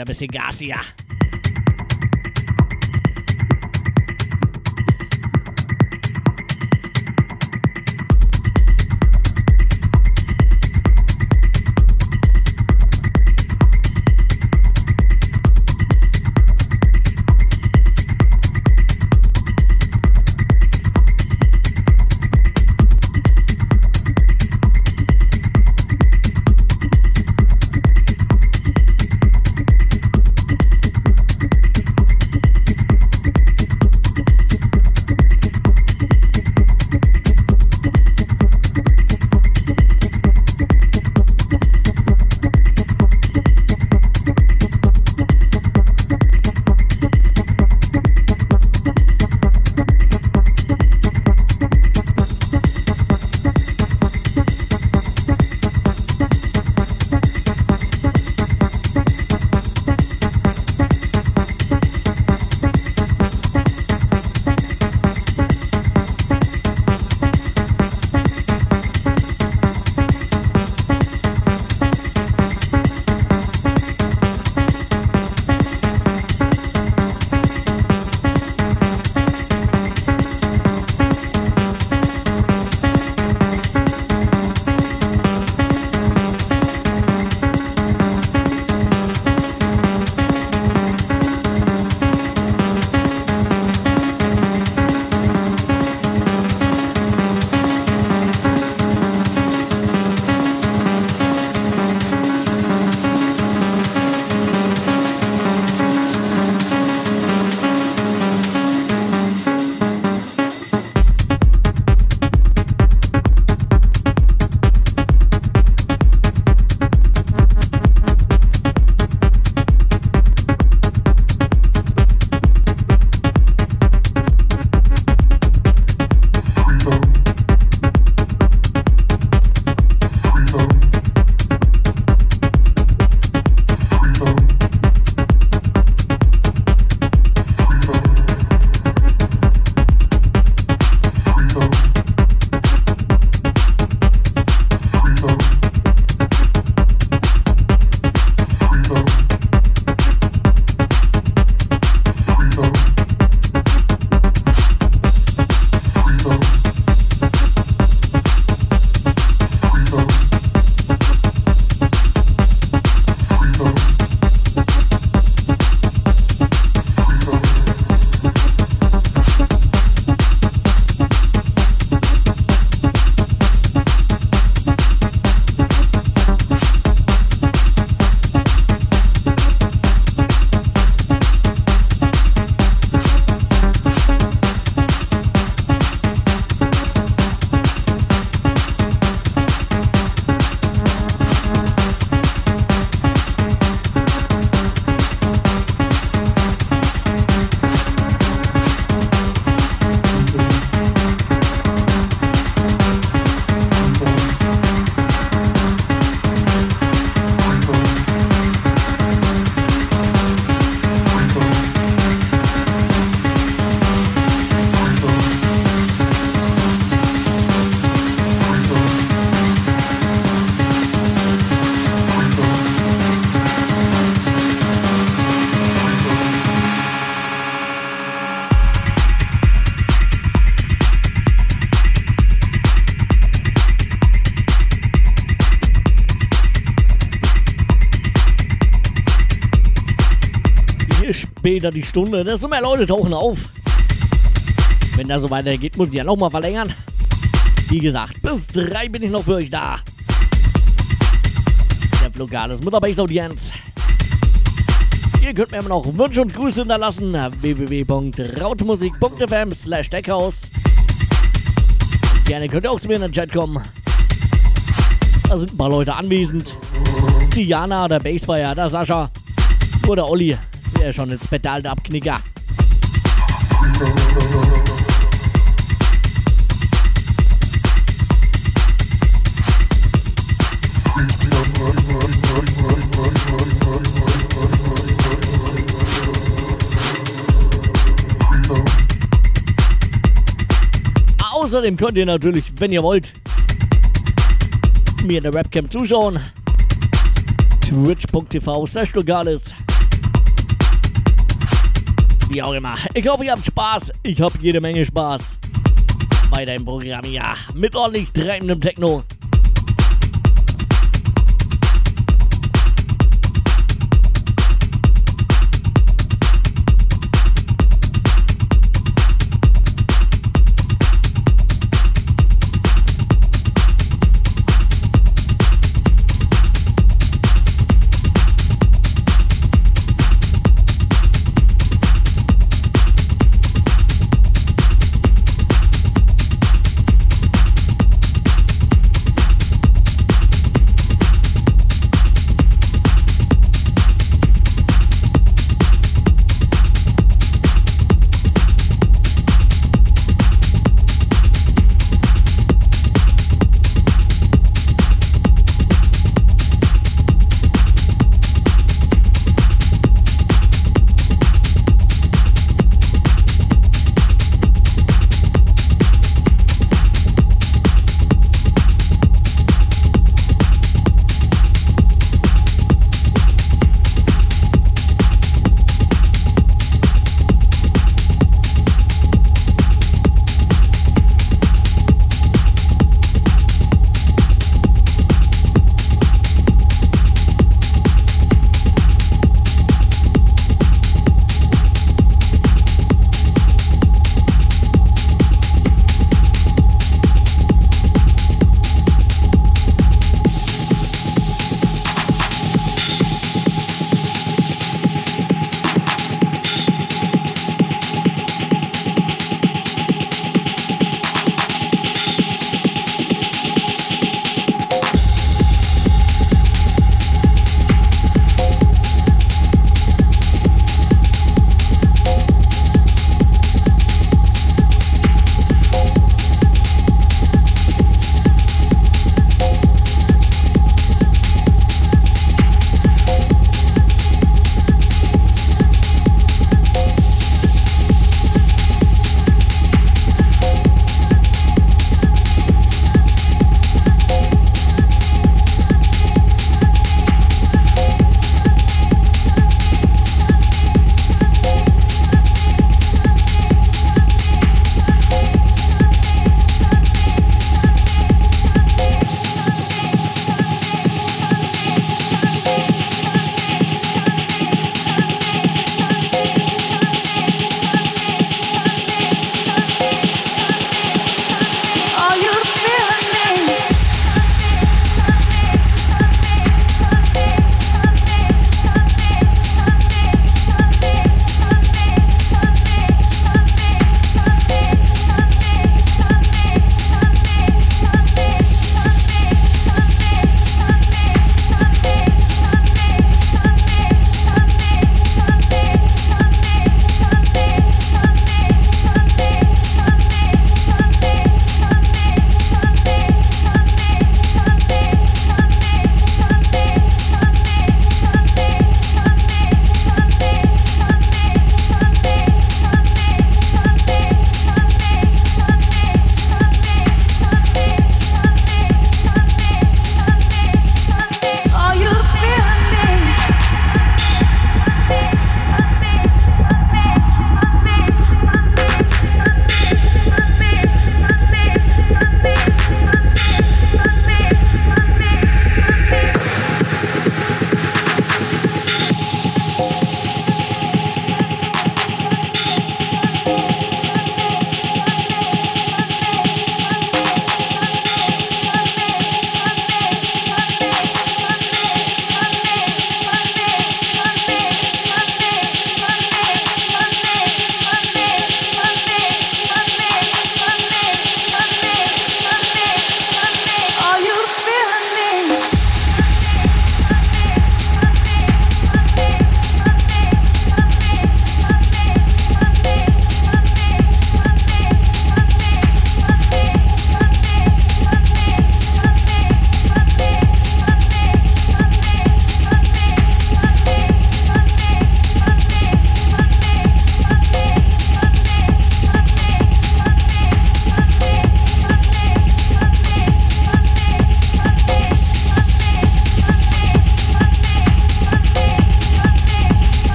später die Stunde, desto mehr Leute tauchen auf. Wenn das so weitergeht, muss ich ja nochmal verlängern. Wie gesagt, bis drei bin ich noch für euch da. Der Flugales Mutterbase-Audienz. Ihr könnt mir immer noch Wünsche und Grüße hinterlassen. www.rautmusik.fm slash deckhaus. Gerne könnt ihr auch zu mir in den Chat kommen. Da sind ein paar Leute anwesend. Die Jana, der Basefire, der Sascha oder Olli, der schon ins Pedal abknicker. Außerdem könnt ihr natürlich, wenn ihr wollt, mir in der Webcam zuschauen. Twitch.tv slash Wie auch immer. Ich hoffe, ihr habt Spaß. Ich habe jede Menge Spaß. Bei deinem Programm, ja. Mit ordentlich treibendem Techno.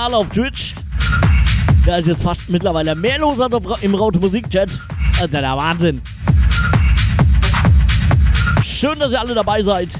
Alle auf Twitch. Da ist jetzt fast mittlerweile mehr los im Raute Musik-Chat. Also der Wahnsinn. Schön, dass ihr alle dabei seid.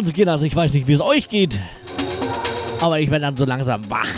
Also Kinders, ich weiß nicht, wie es euch geht, aber ich werde dann so langsam wach.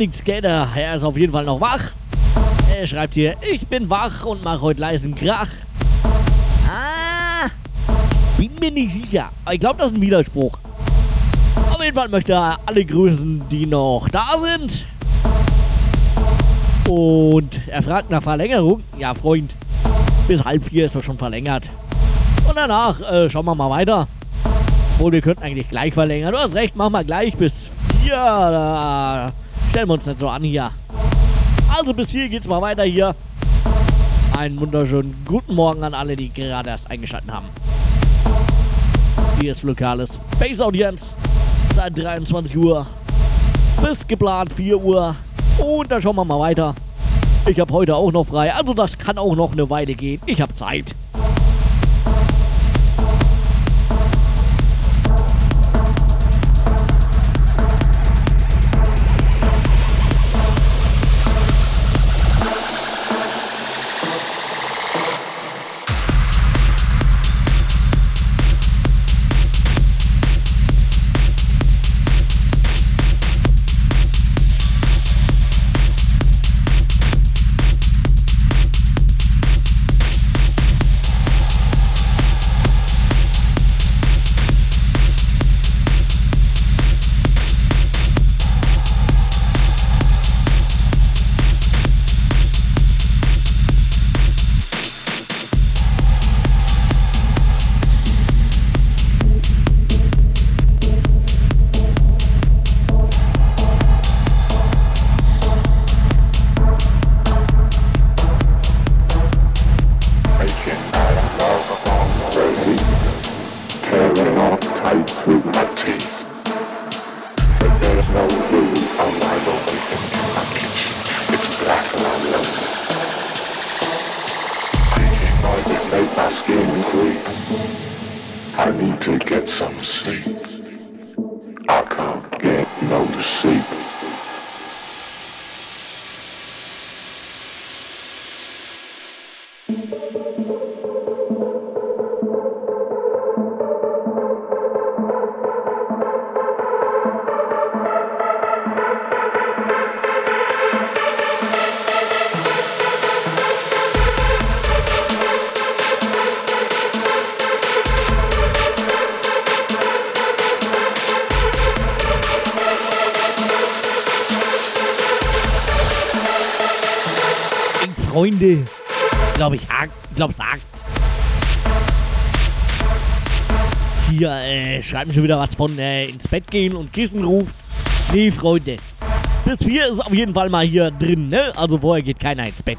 Nick Skater, er ist auf jeden Fall noch wach. Er schreibt hier, ich bin wach und mache heute leisen Krach. Ah, bin mir nicht sicher. Aber ich glaube, das ist ein Widerspruch. Auf jeden Fall möchte er alle grüßen, die noch da sind. Und er fragt nach Verlängerung. Ja, Freund, bis halb vier ist er schon verlängert. Und danach äh, schauen wir mal weiter. Obwohl, wir könnten eigentlich gleich verlängern. Du hast recht, machen wir gleich bis vier. Da stellen wir uns nicht so an hier. Also bis vier geht's mal weiter hier. Einen wunderschönen guten Morgen an alle, die gerade erst eingeschaltet haben. Hier ist lokales Base Audience seit 23 Uhr bis geplant 4 Uhr. Und dann schauen wir mal weiter. Ich habe heute auch noch frei, also das kann auch noch eine Weile gehen. Ich habe Zeit. Glaube, sagt. Hier äh, schreibt mir schon wieder was von äh, ins Bett gehen und Kissen ruft. Nee, Freunde. Bis vier ist auf jeden Fall mal hier drin, ne? Also vorher geht keiner ins Bett.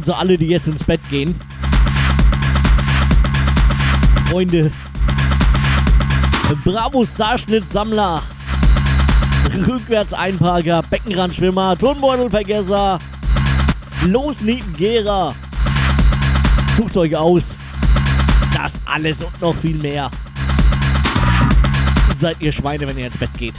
Also alle, die jetzt ins Bett gehen. Freunde. Bravo Starschnitt Sammler. Rückwärts Einparker, Beckenrandschwimmer, Turnbeutelvergesser. Los Gera. Sucht euch aus. Das alles und noch viel mehr. Seid ihr Schweine, wenn ihr ins Bett geht.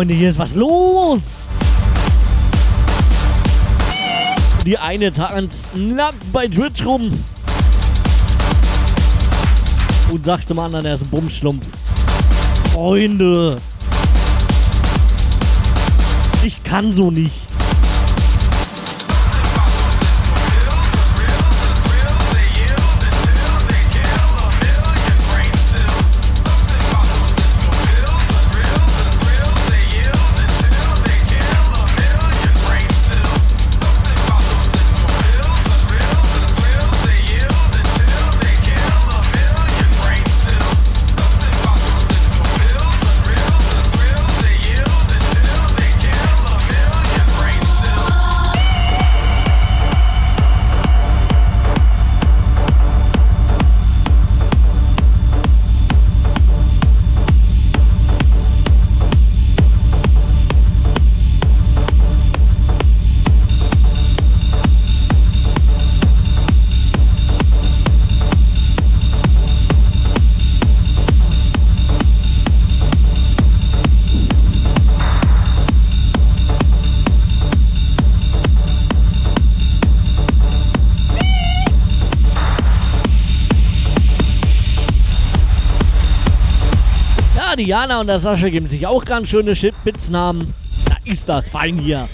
Freunde, hier ist was los. Die eine tanzt nackt bei Twitch rum. Und sagt dem anderen, er ist ein Bumschlumpf. Freunde. Ich kann so nicht. Diana und der Sascha geben sich auch ganz schöne Spitznamen. Da ist das fein hier.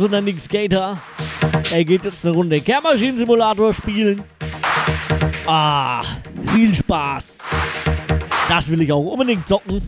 So, der Nick Skater. Er geht jetzt eine Runde Kehrmaschinen-Simulator spielen. Ah, viel Spaß. Das will ich auch unbedingt zocken.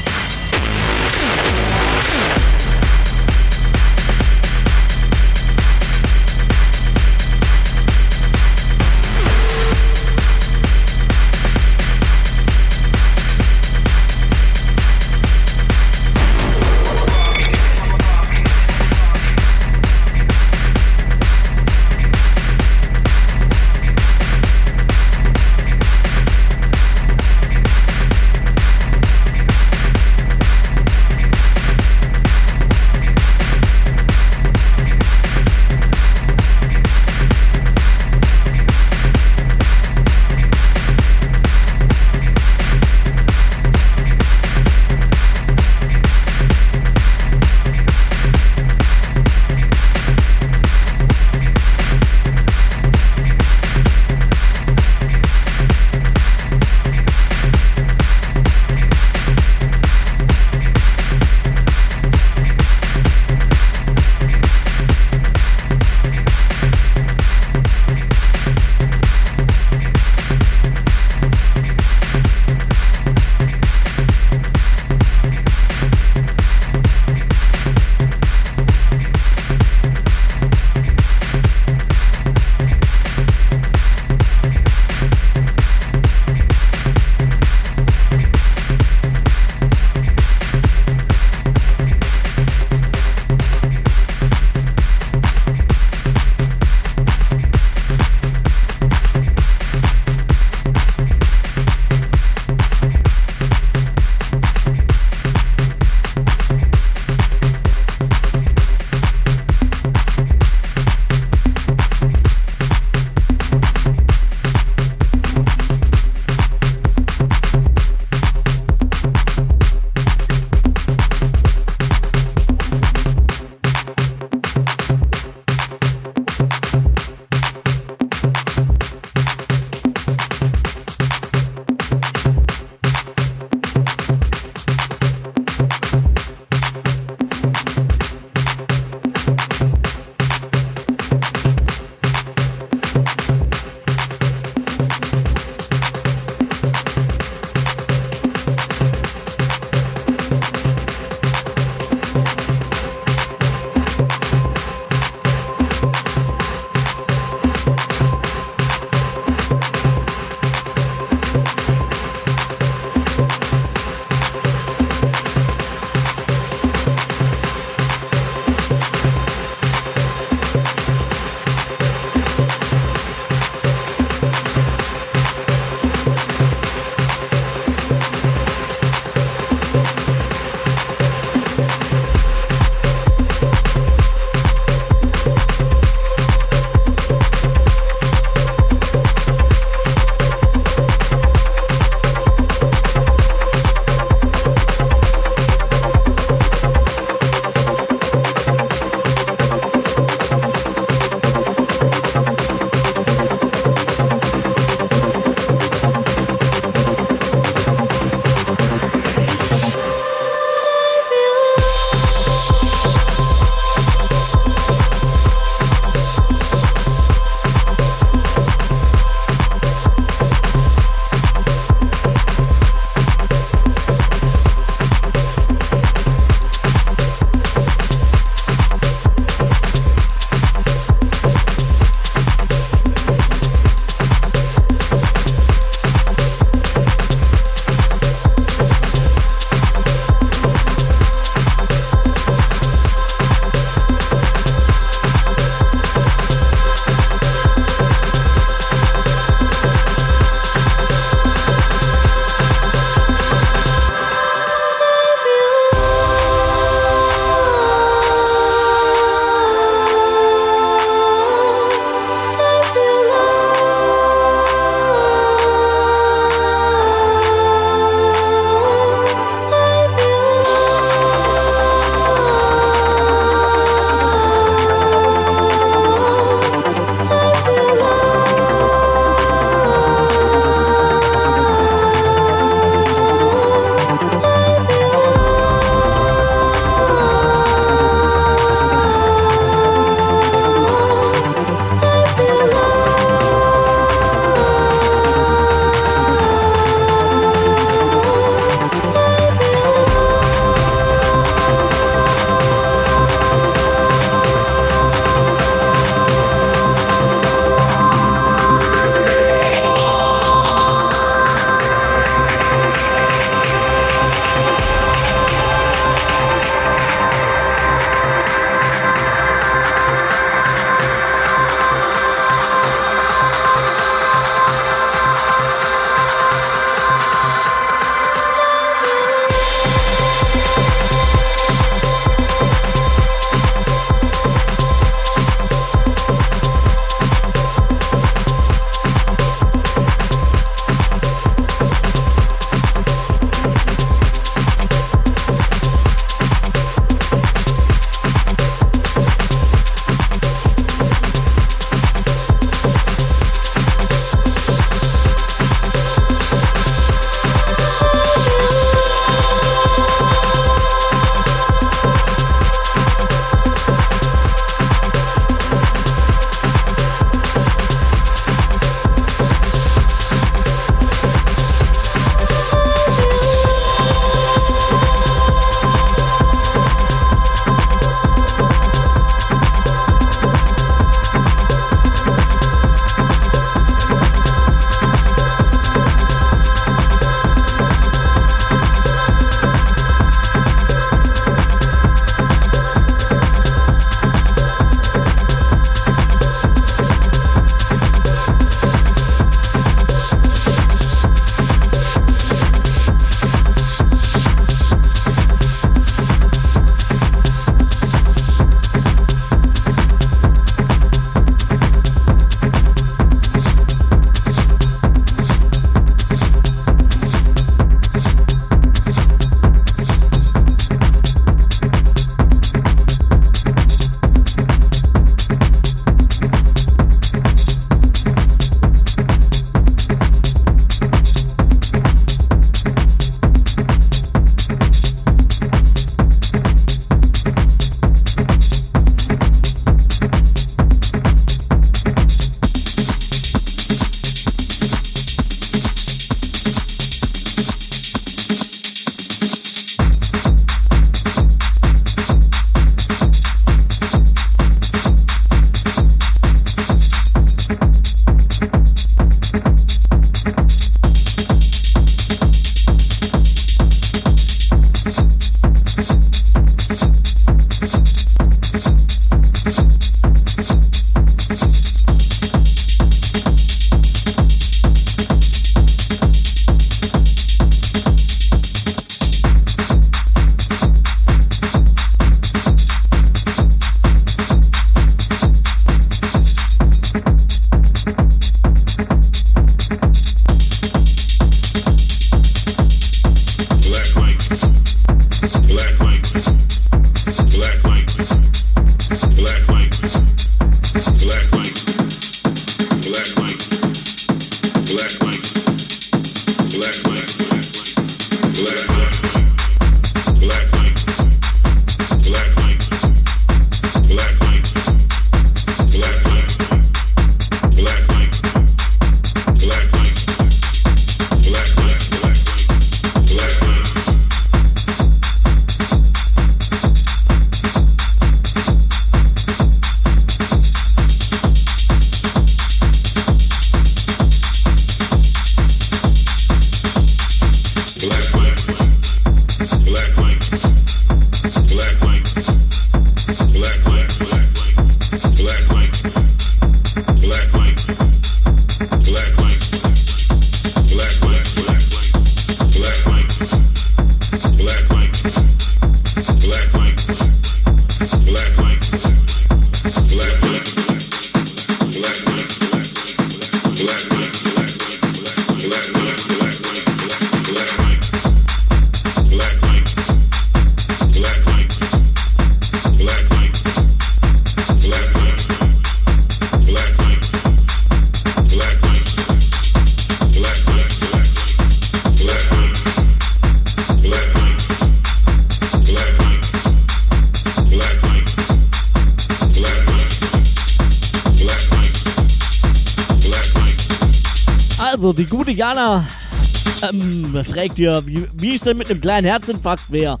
Fragt ihr, wie, wie es denn mit einem kleinen Herzinfarkt wäre.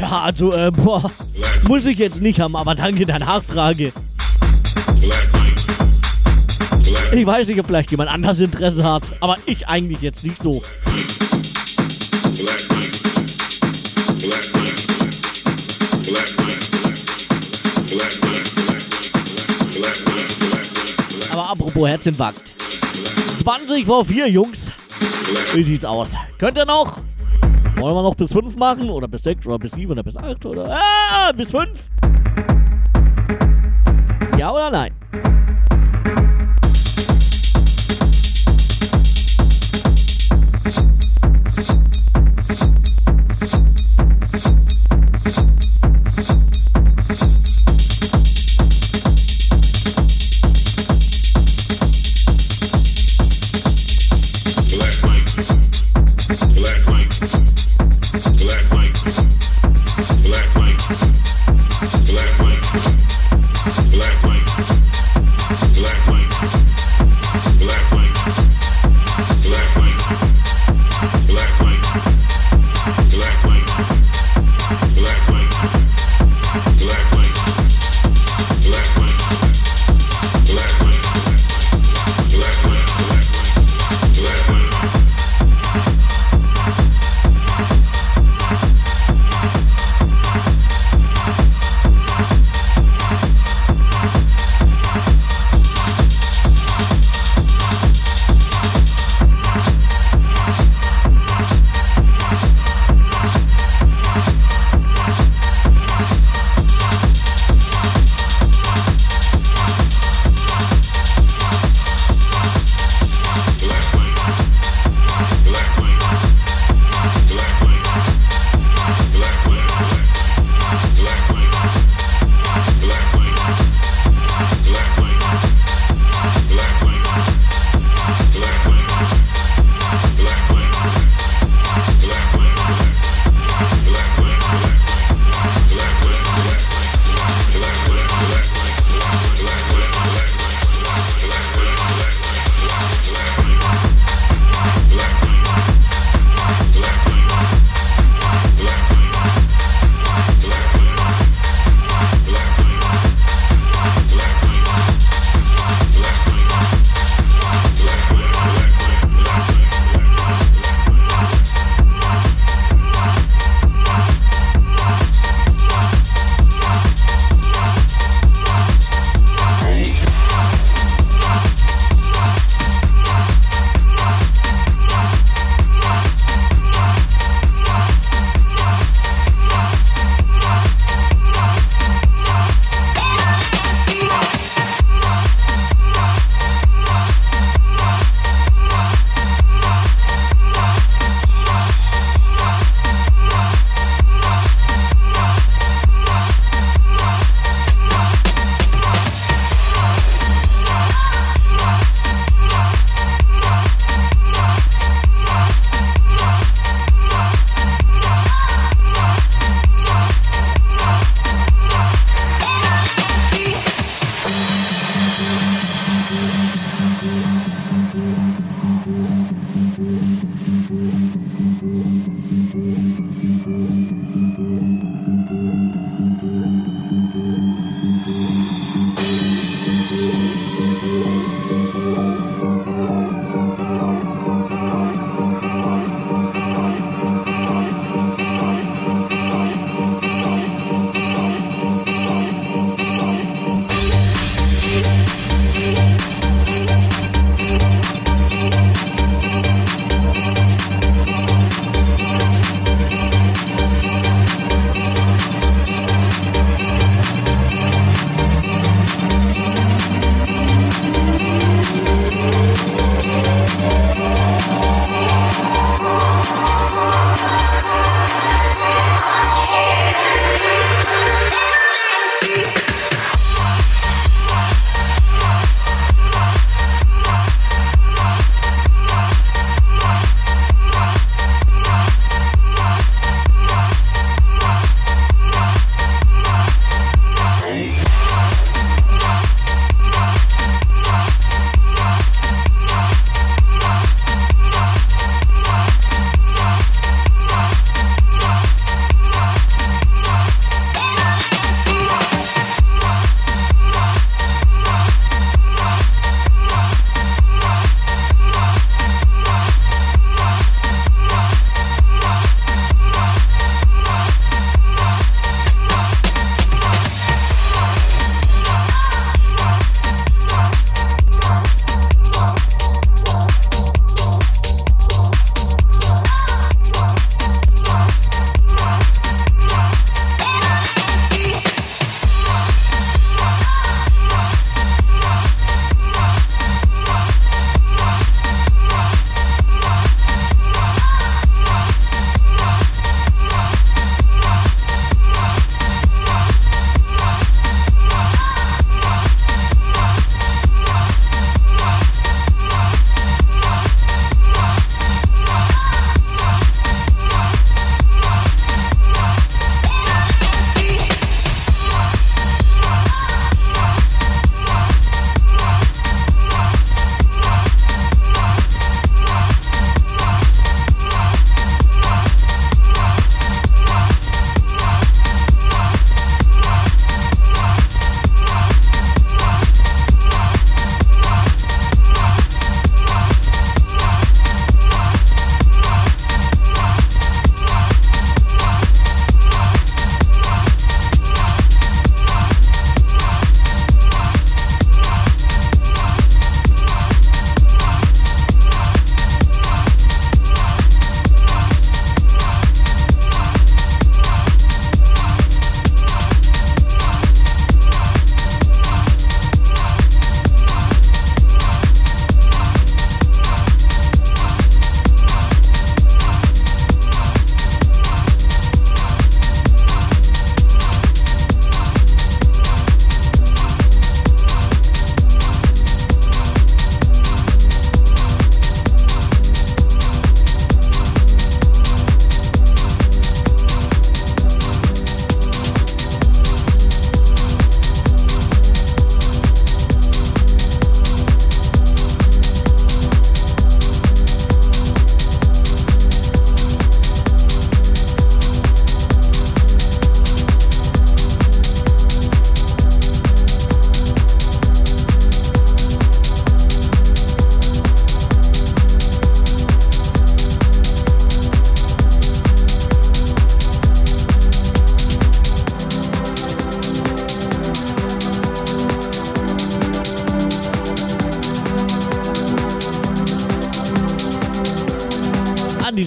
Ja, also, äh, boah, muss ich jetzt nicht haben, aber danke der Nachfrage. Ich weiß nicht, ob vielleicht jemand anders Interesse hat, aber ich eigentlich jetzt nicht so. Aber apropos Herzinfarkt. 20 vor 4, Jungs. Wie sieht's aus? Könnt ihr noch? Wollen wir noch bis 5 machen? Oder bis 6 oder bis 7 oder bis 8 oder. Ah, bis 5? Ja oder nein?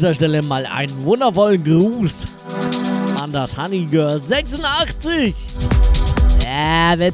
Dieser Stelle mal einen wundervollen Gruß an das Honey Girl 86. Ja, wird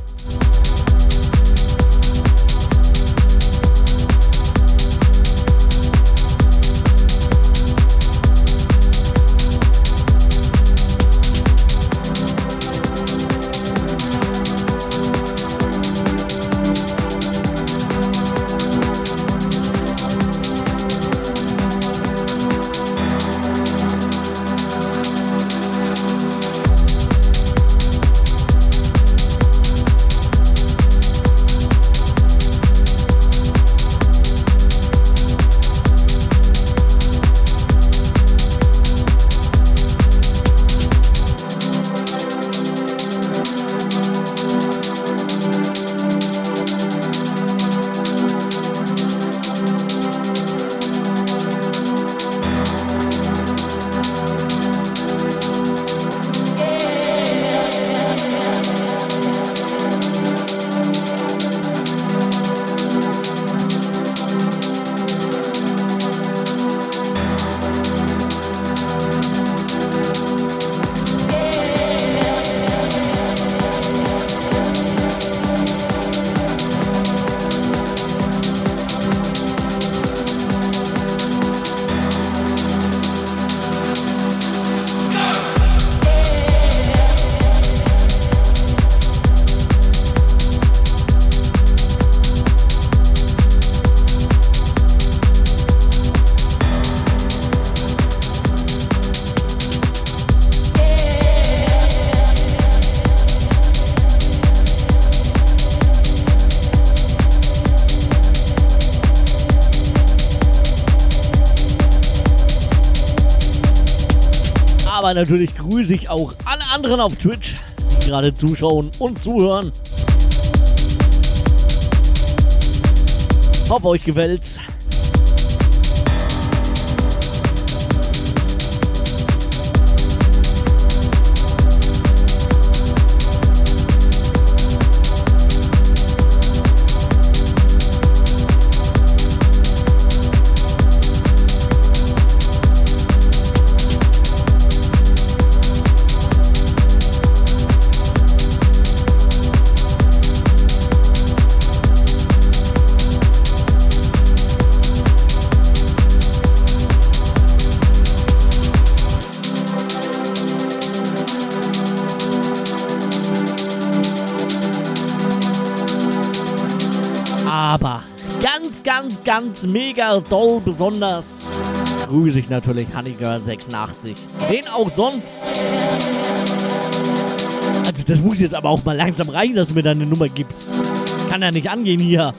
natürlich grüße ich auch alle anderen auf Twitch, die gerade zuschauen und zuhören. Hoffe euch gefällt's. Ganz mega doll besonders grüße ich natürlich Honeygirl86. Wen auch sonst. Also das muss jetzt aber auch mal langsam rein, dass du mir deine Nummer gibst. Kann ja nicht angehen hier.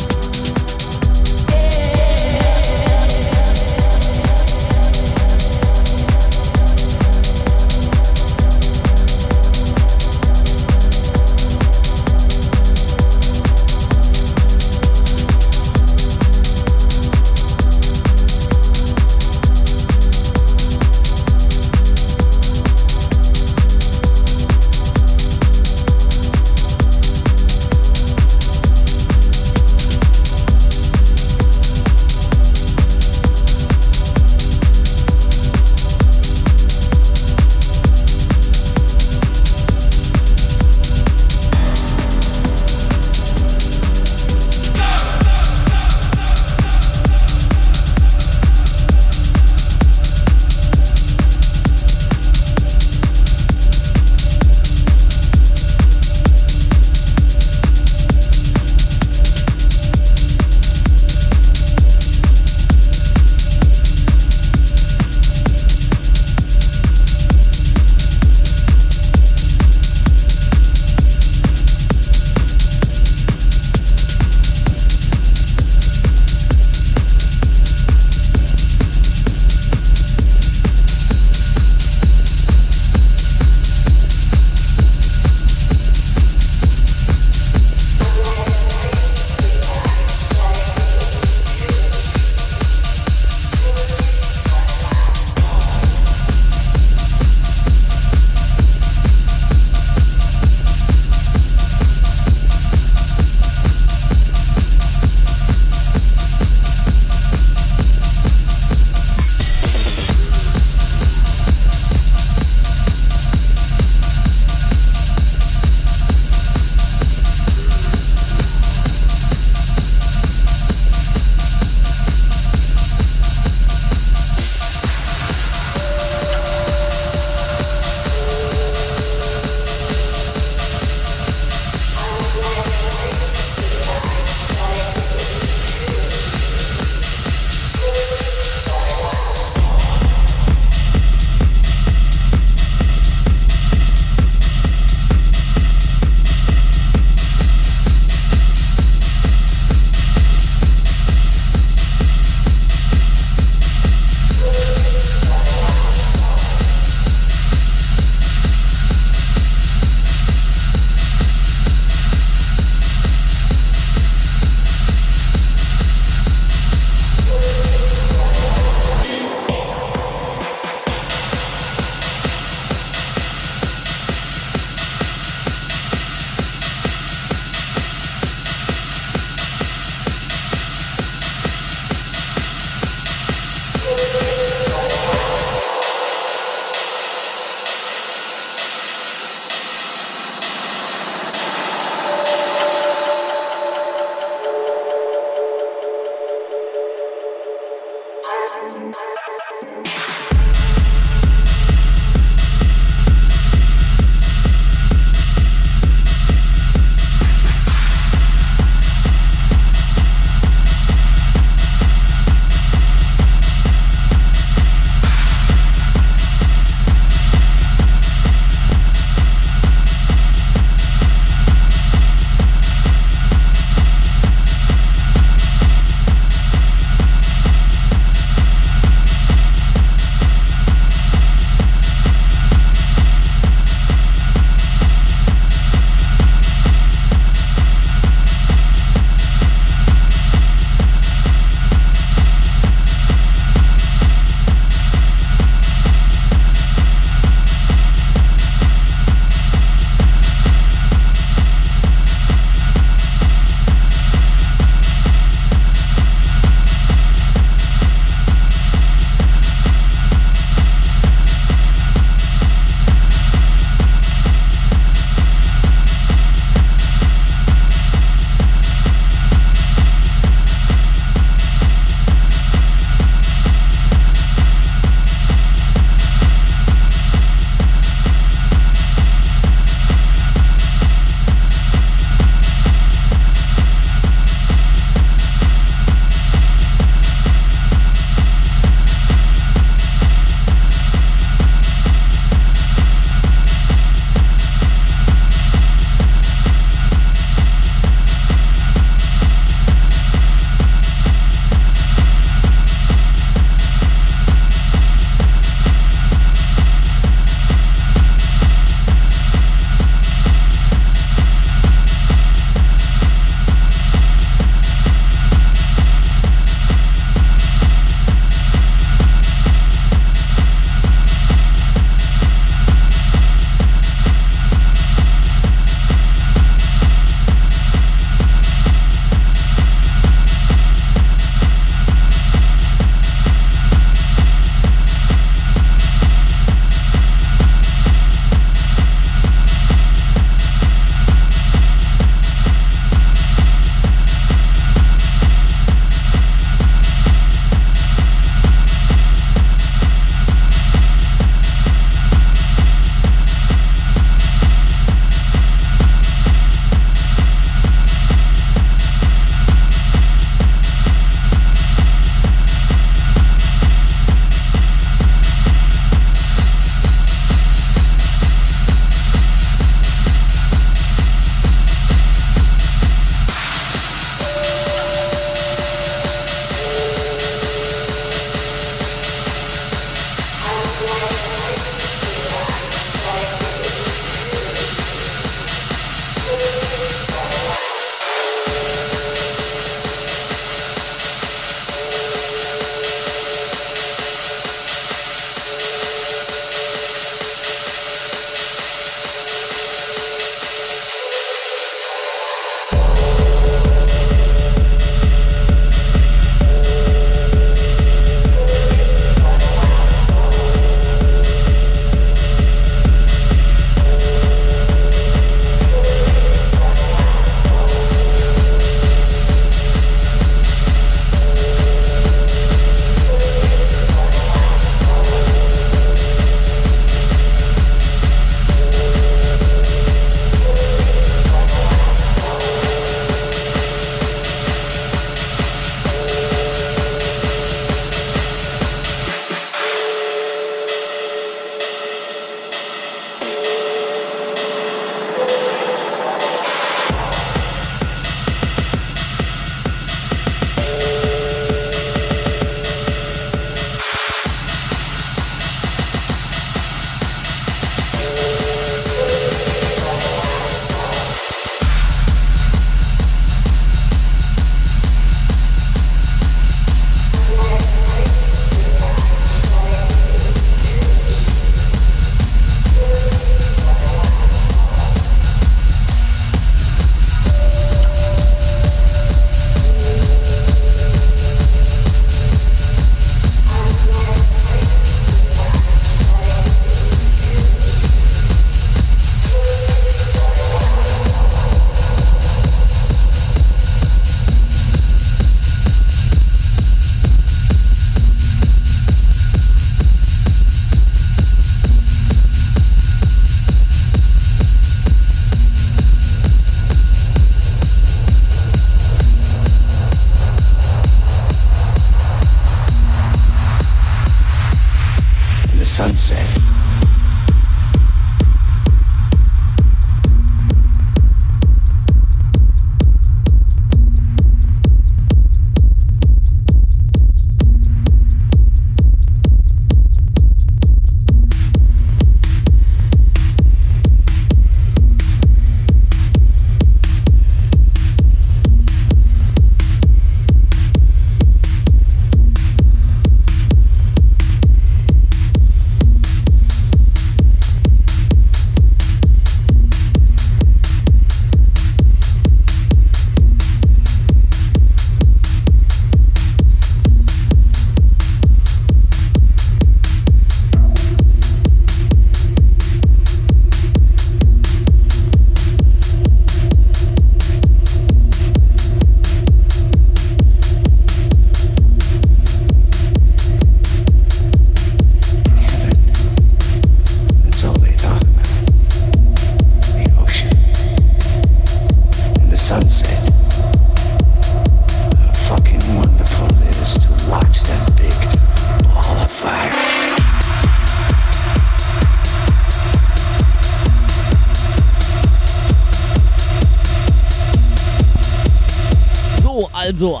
Also,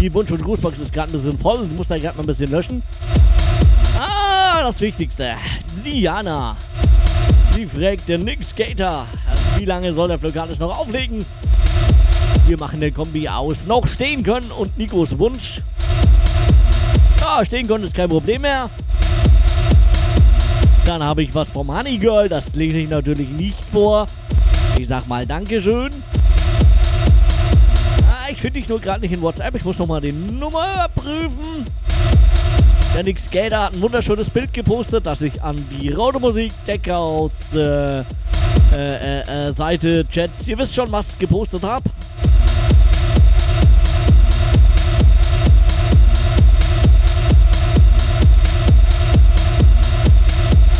die Wunsch- und Grußbox ist gerade ein bisschen voll. Ich muss da gerade mal ein bisschen löschen. Ah, das Wichtigste. Diana. Sie fragt den Nick Skater. Wie lange soll der Flöckalis noch auflegen? Wir machen den Kombi aus. Noch stehen können und Nikos Wunsch. Ja, stehen können ist kein Problem mehr. Dann habe ich was vom Honey Girl. Das lese ich natürlich nicht vor. Ich sag mal Dankeschön ich finde dich nur gerade nicht in WhatsApp. Ich muss nochmal die Nummer prüfen. Der Nick Skater hat ein wunderschönes Bild gepostet, das ich an die Raudemusik Deckouts äh, äh, äh, Seite Chats, ihr wisst schon, was gepostet habe.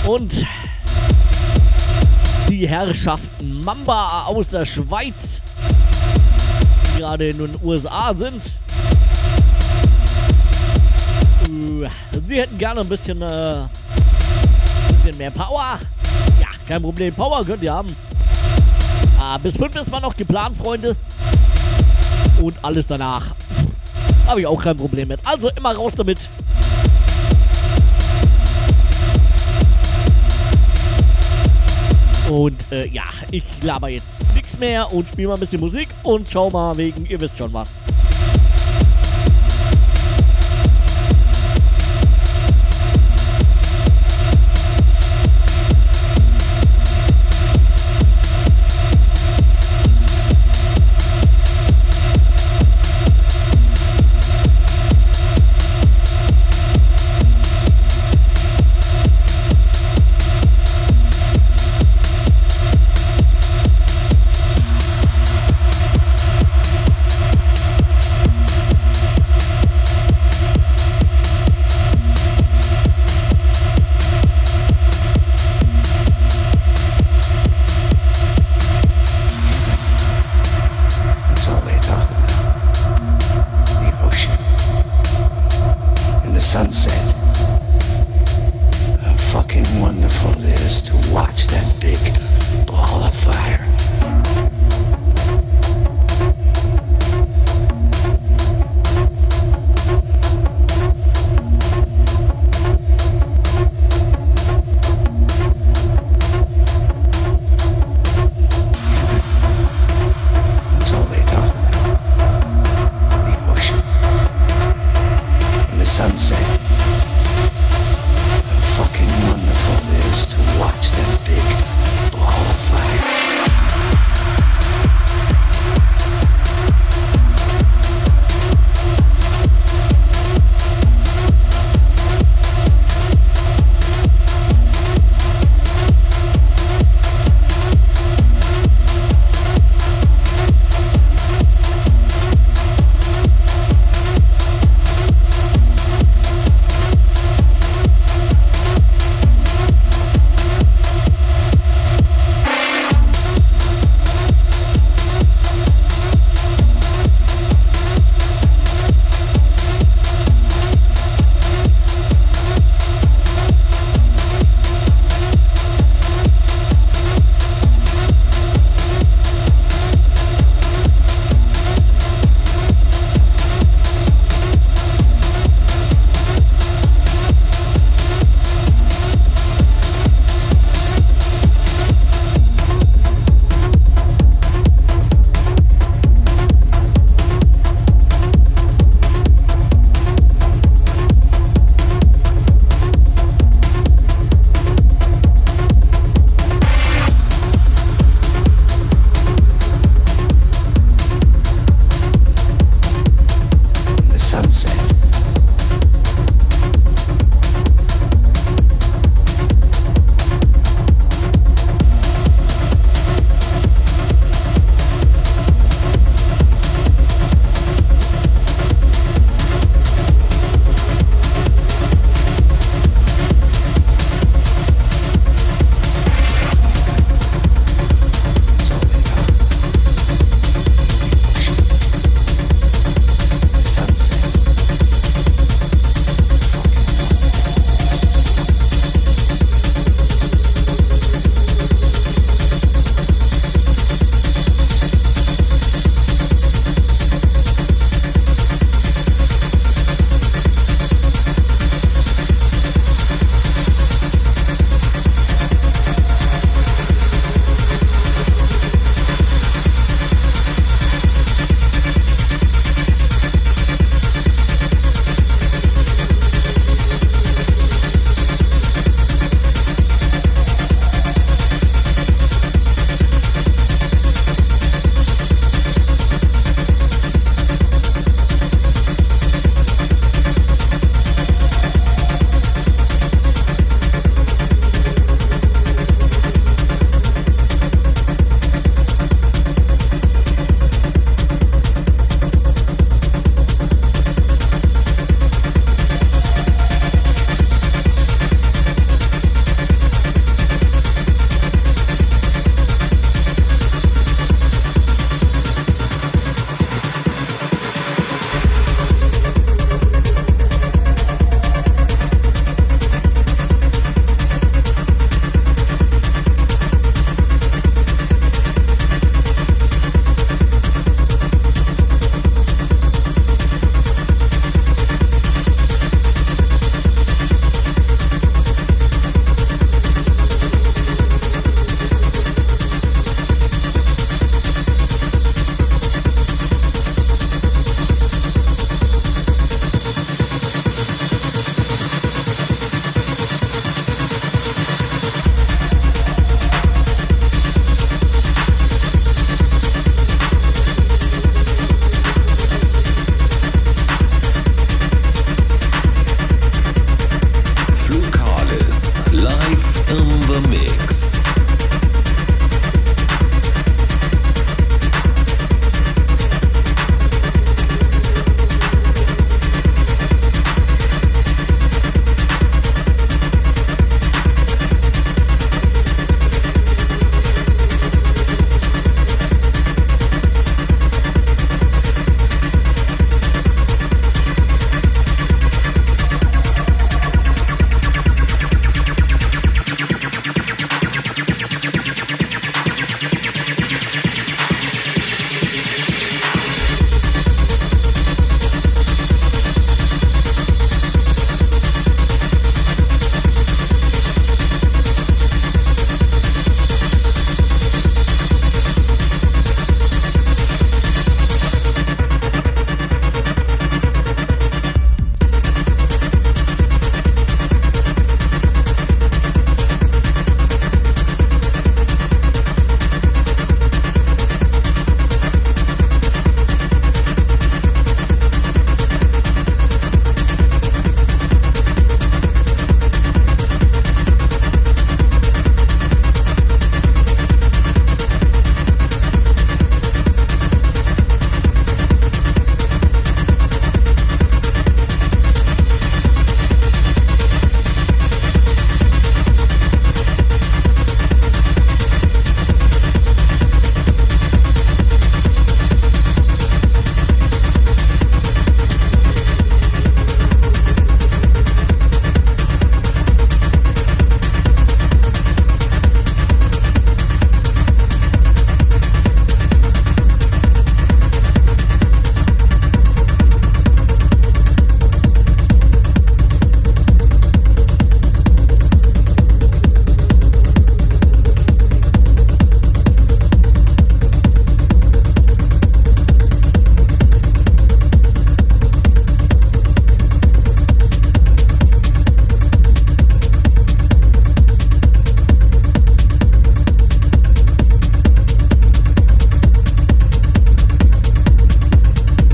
Und die Herrschaften Mamba aus der Schweiz gerade in den USA sind. Uh, sie hätten gerne ein bisschen, äh, bisschen mehr Power. Ja, kein Problem. Power könnt ihr haben. Ah, bis 5 ist man noch geplant, Freunde. Und alles danach habe ich auch kein Problem mit. Also immer raus damit. Und äh, ja, ich laber jetzt nichts mehr und spiele mal ein bisschen Musik und schau mal wegen, ihr wisst schon was.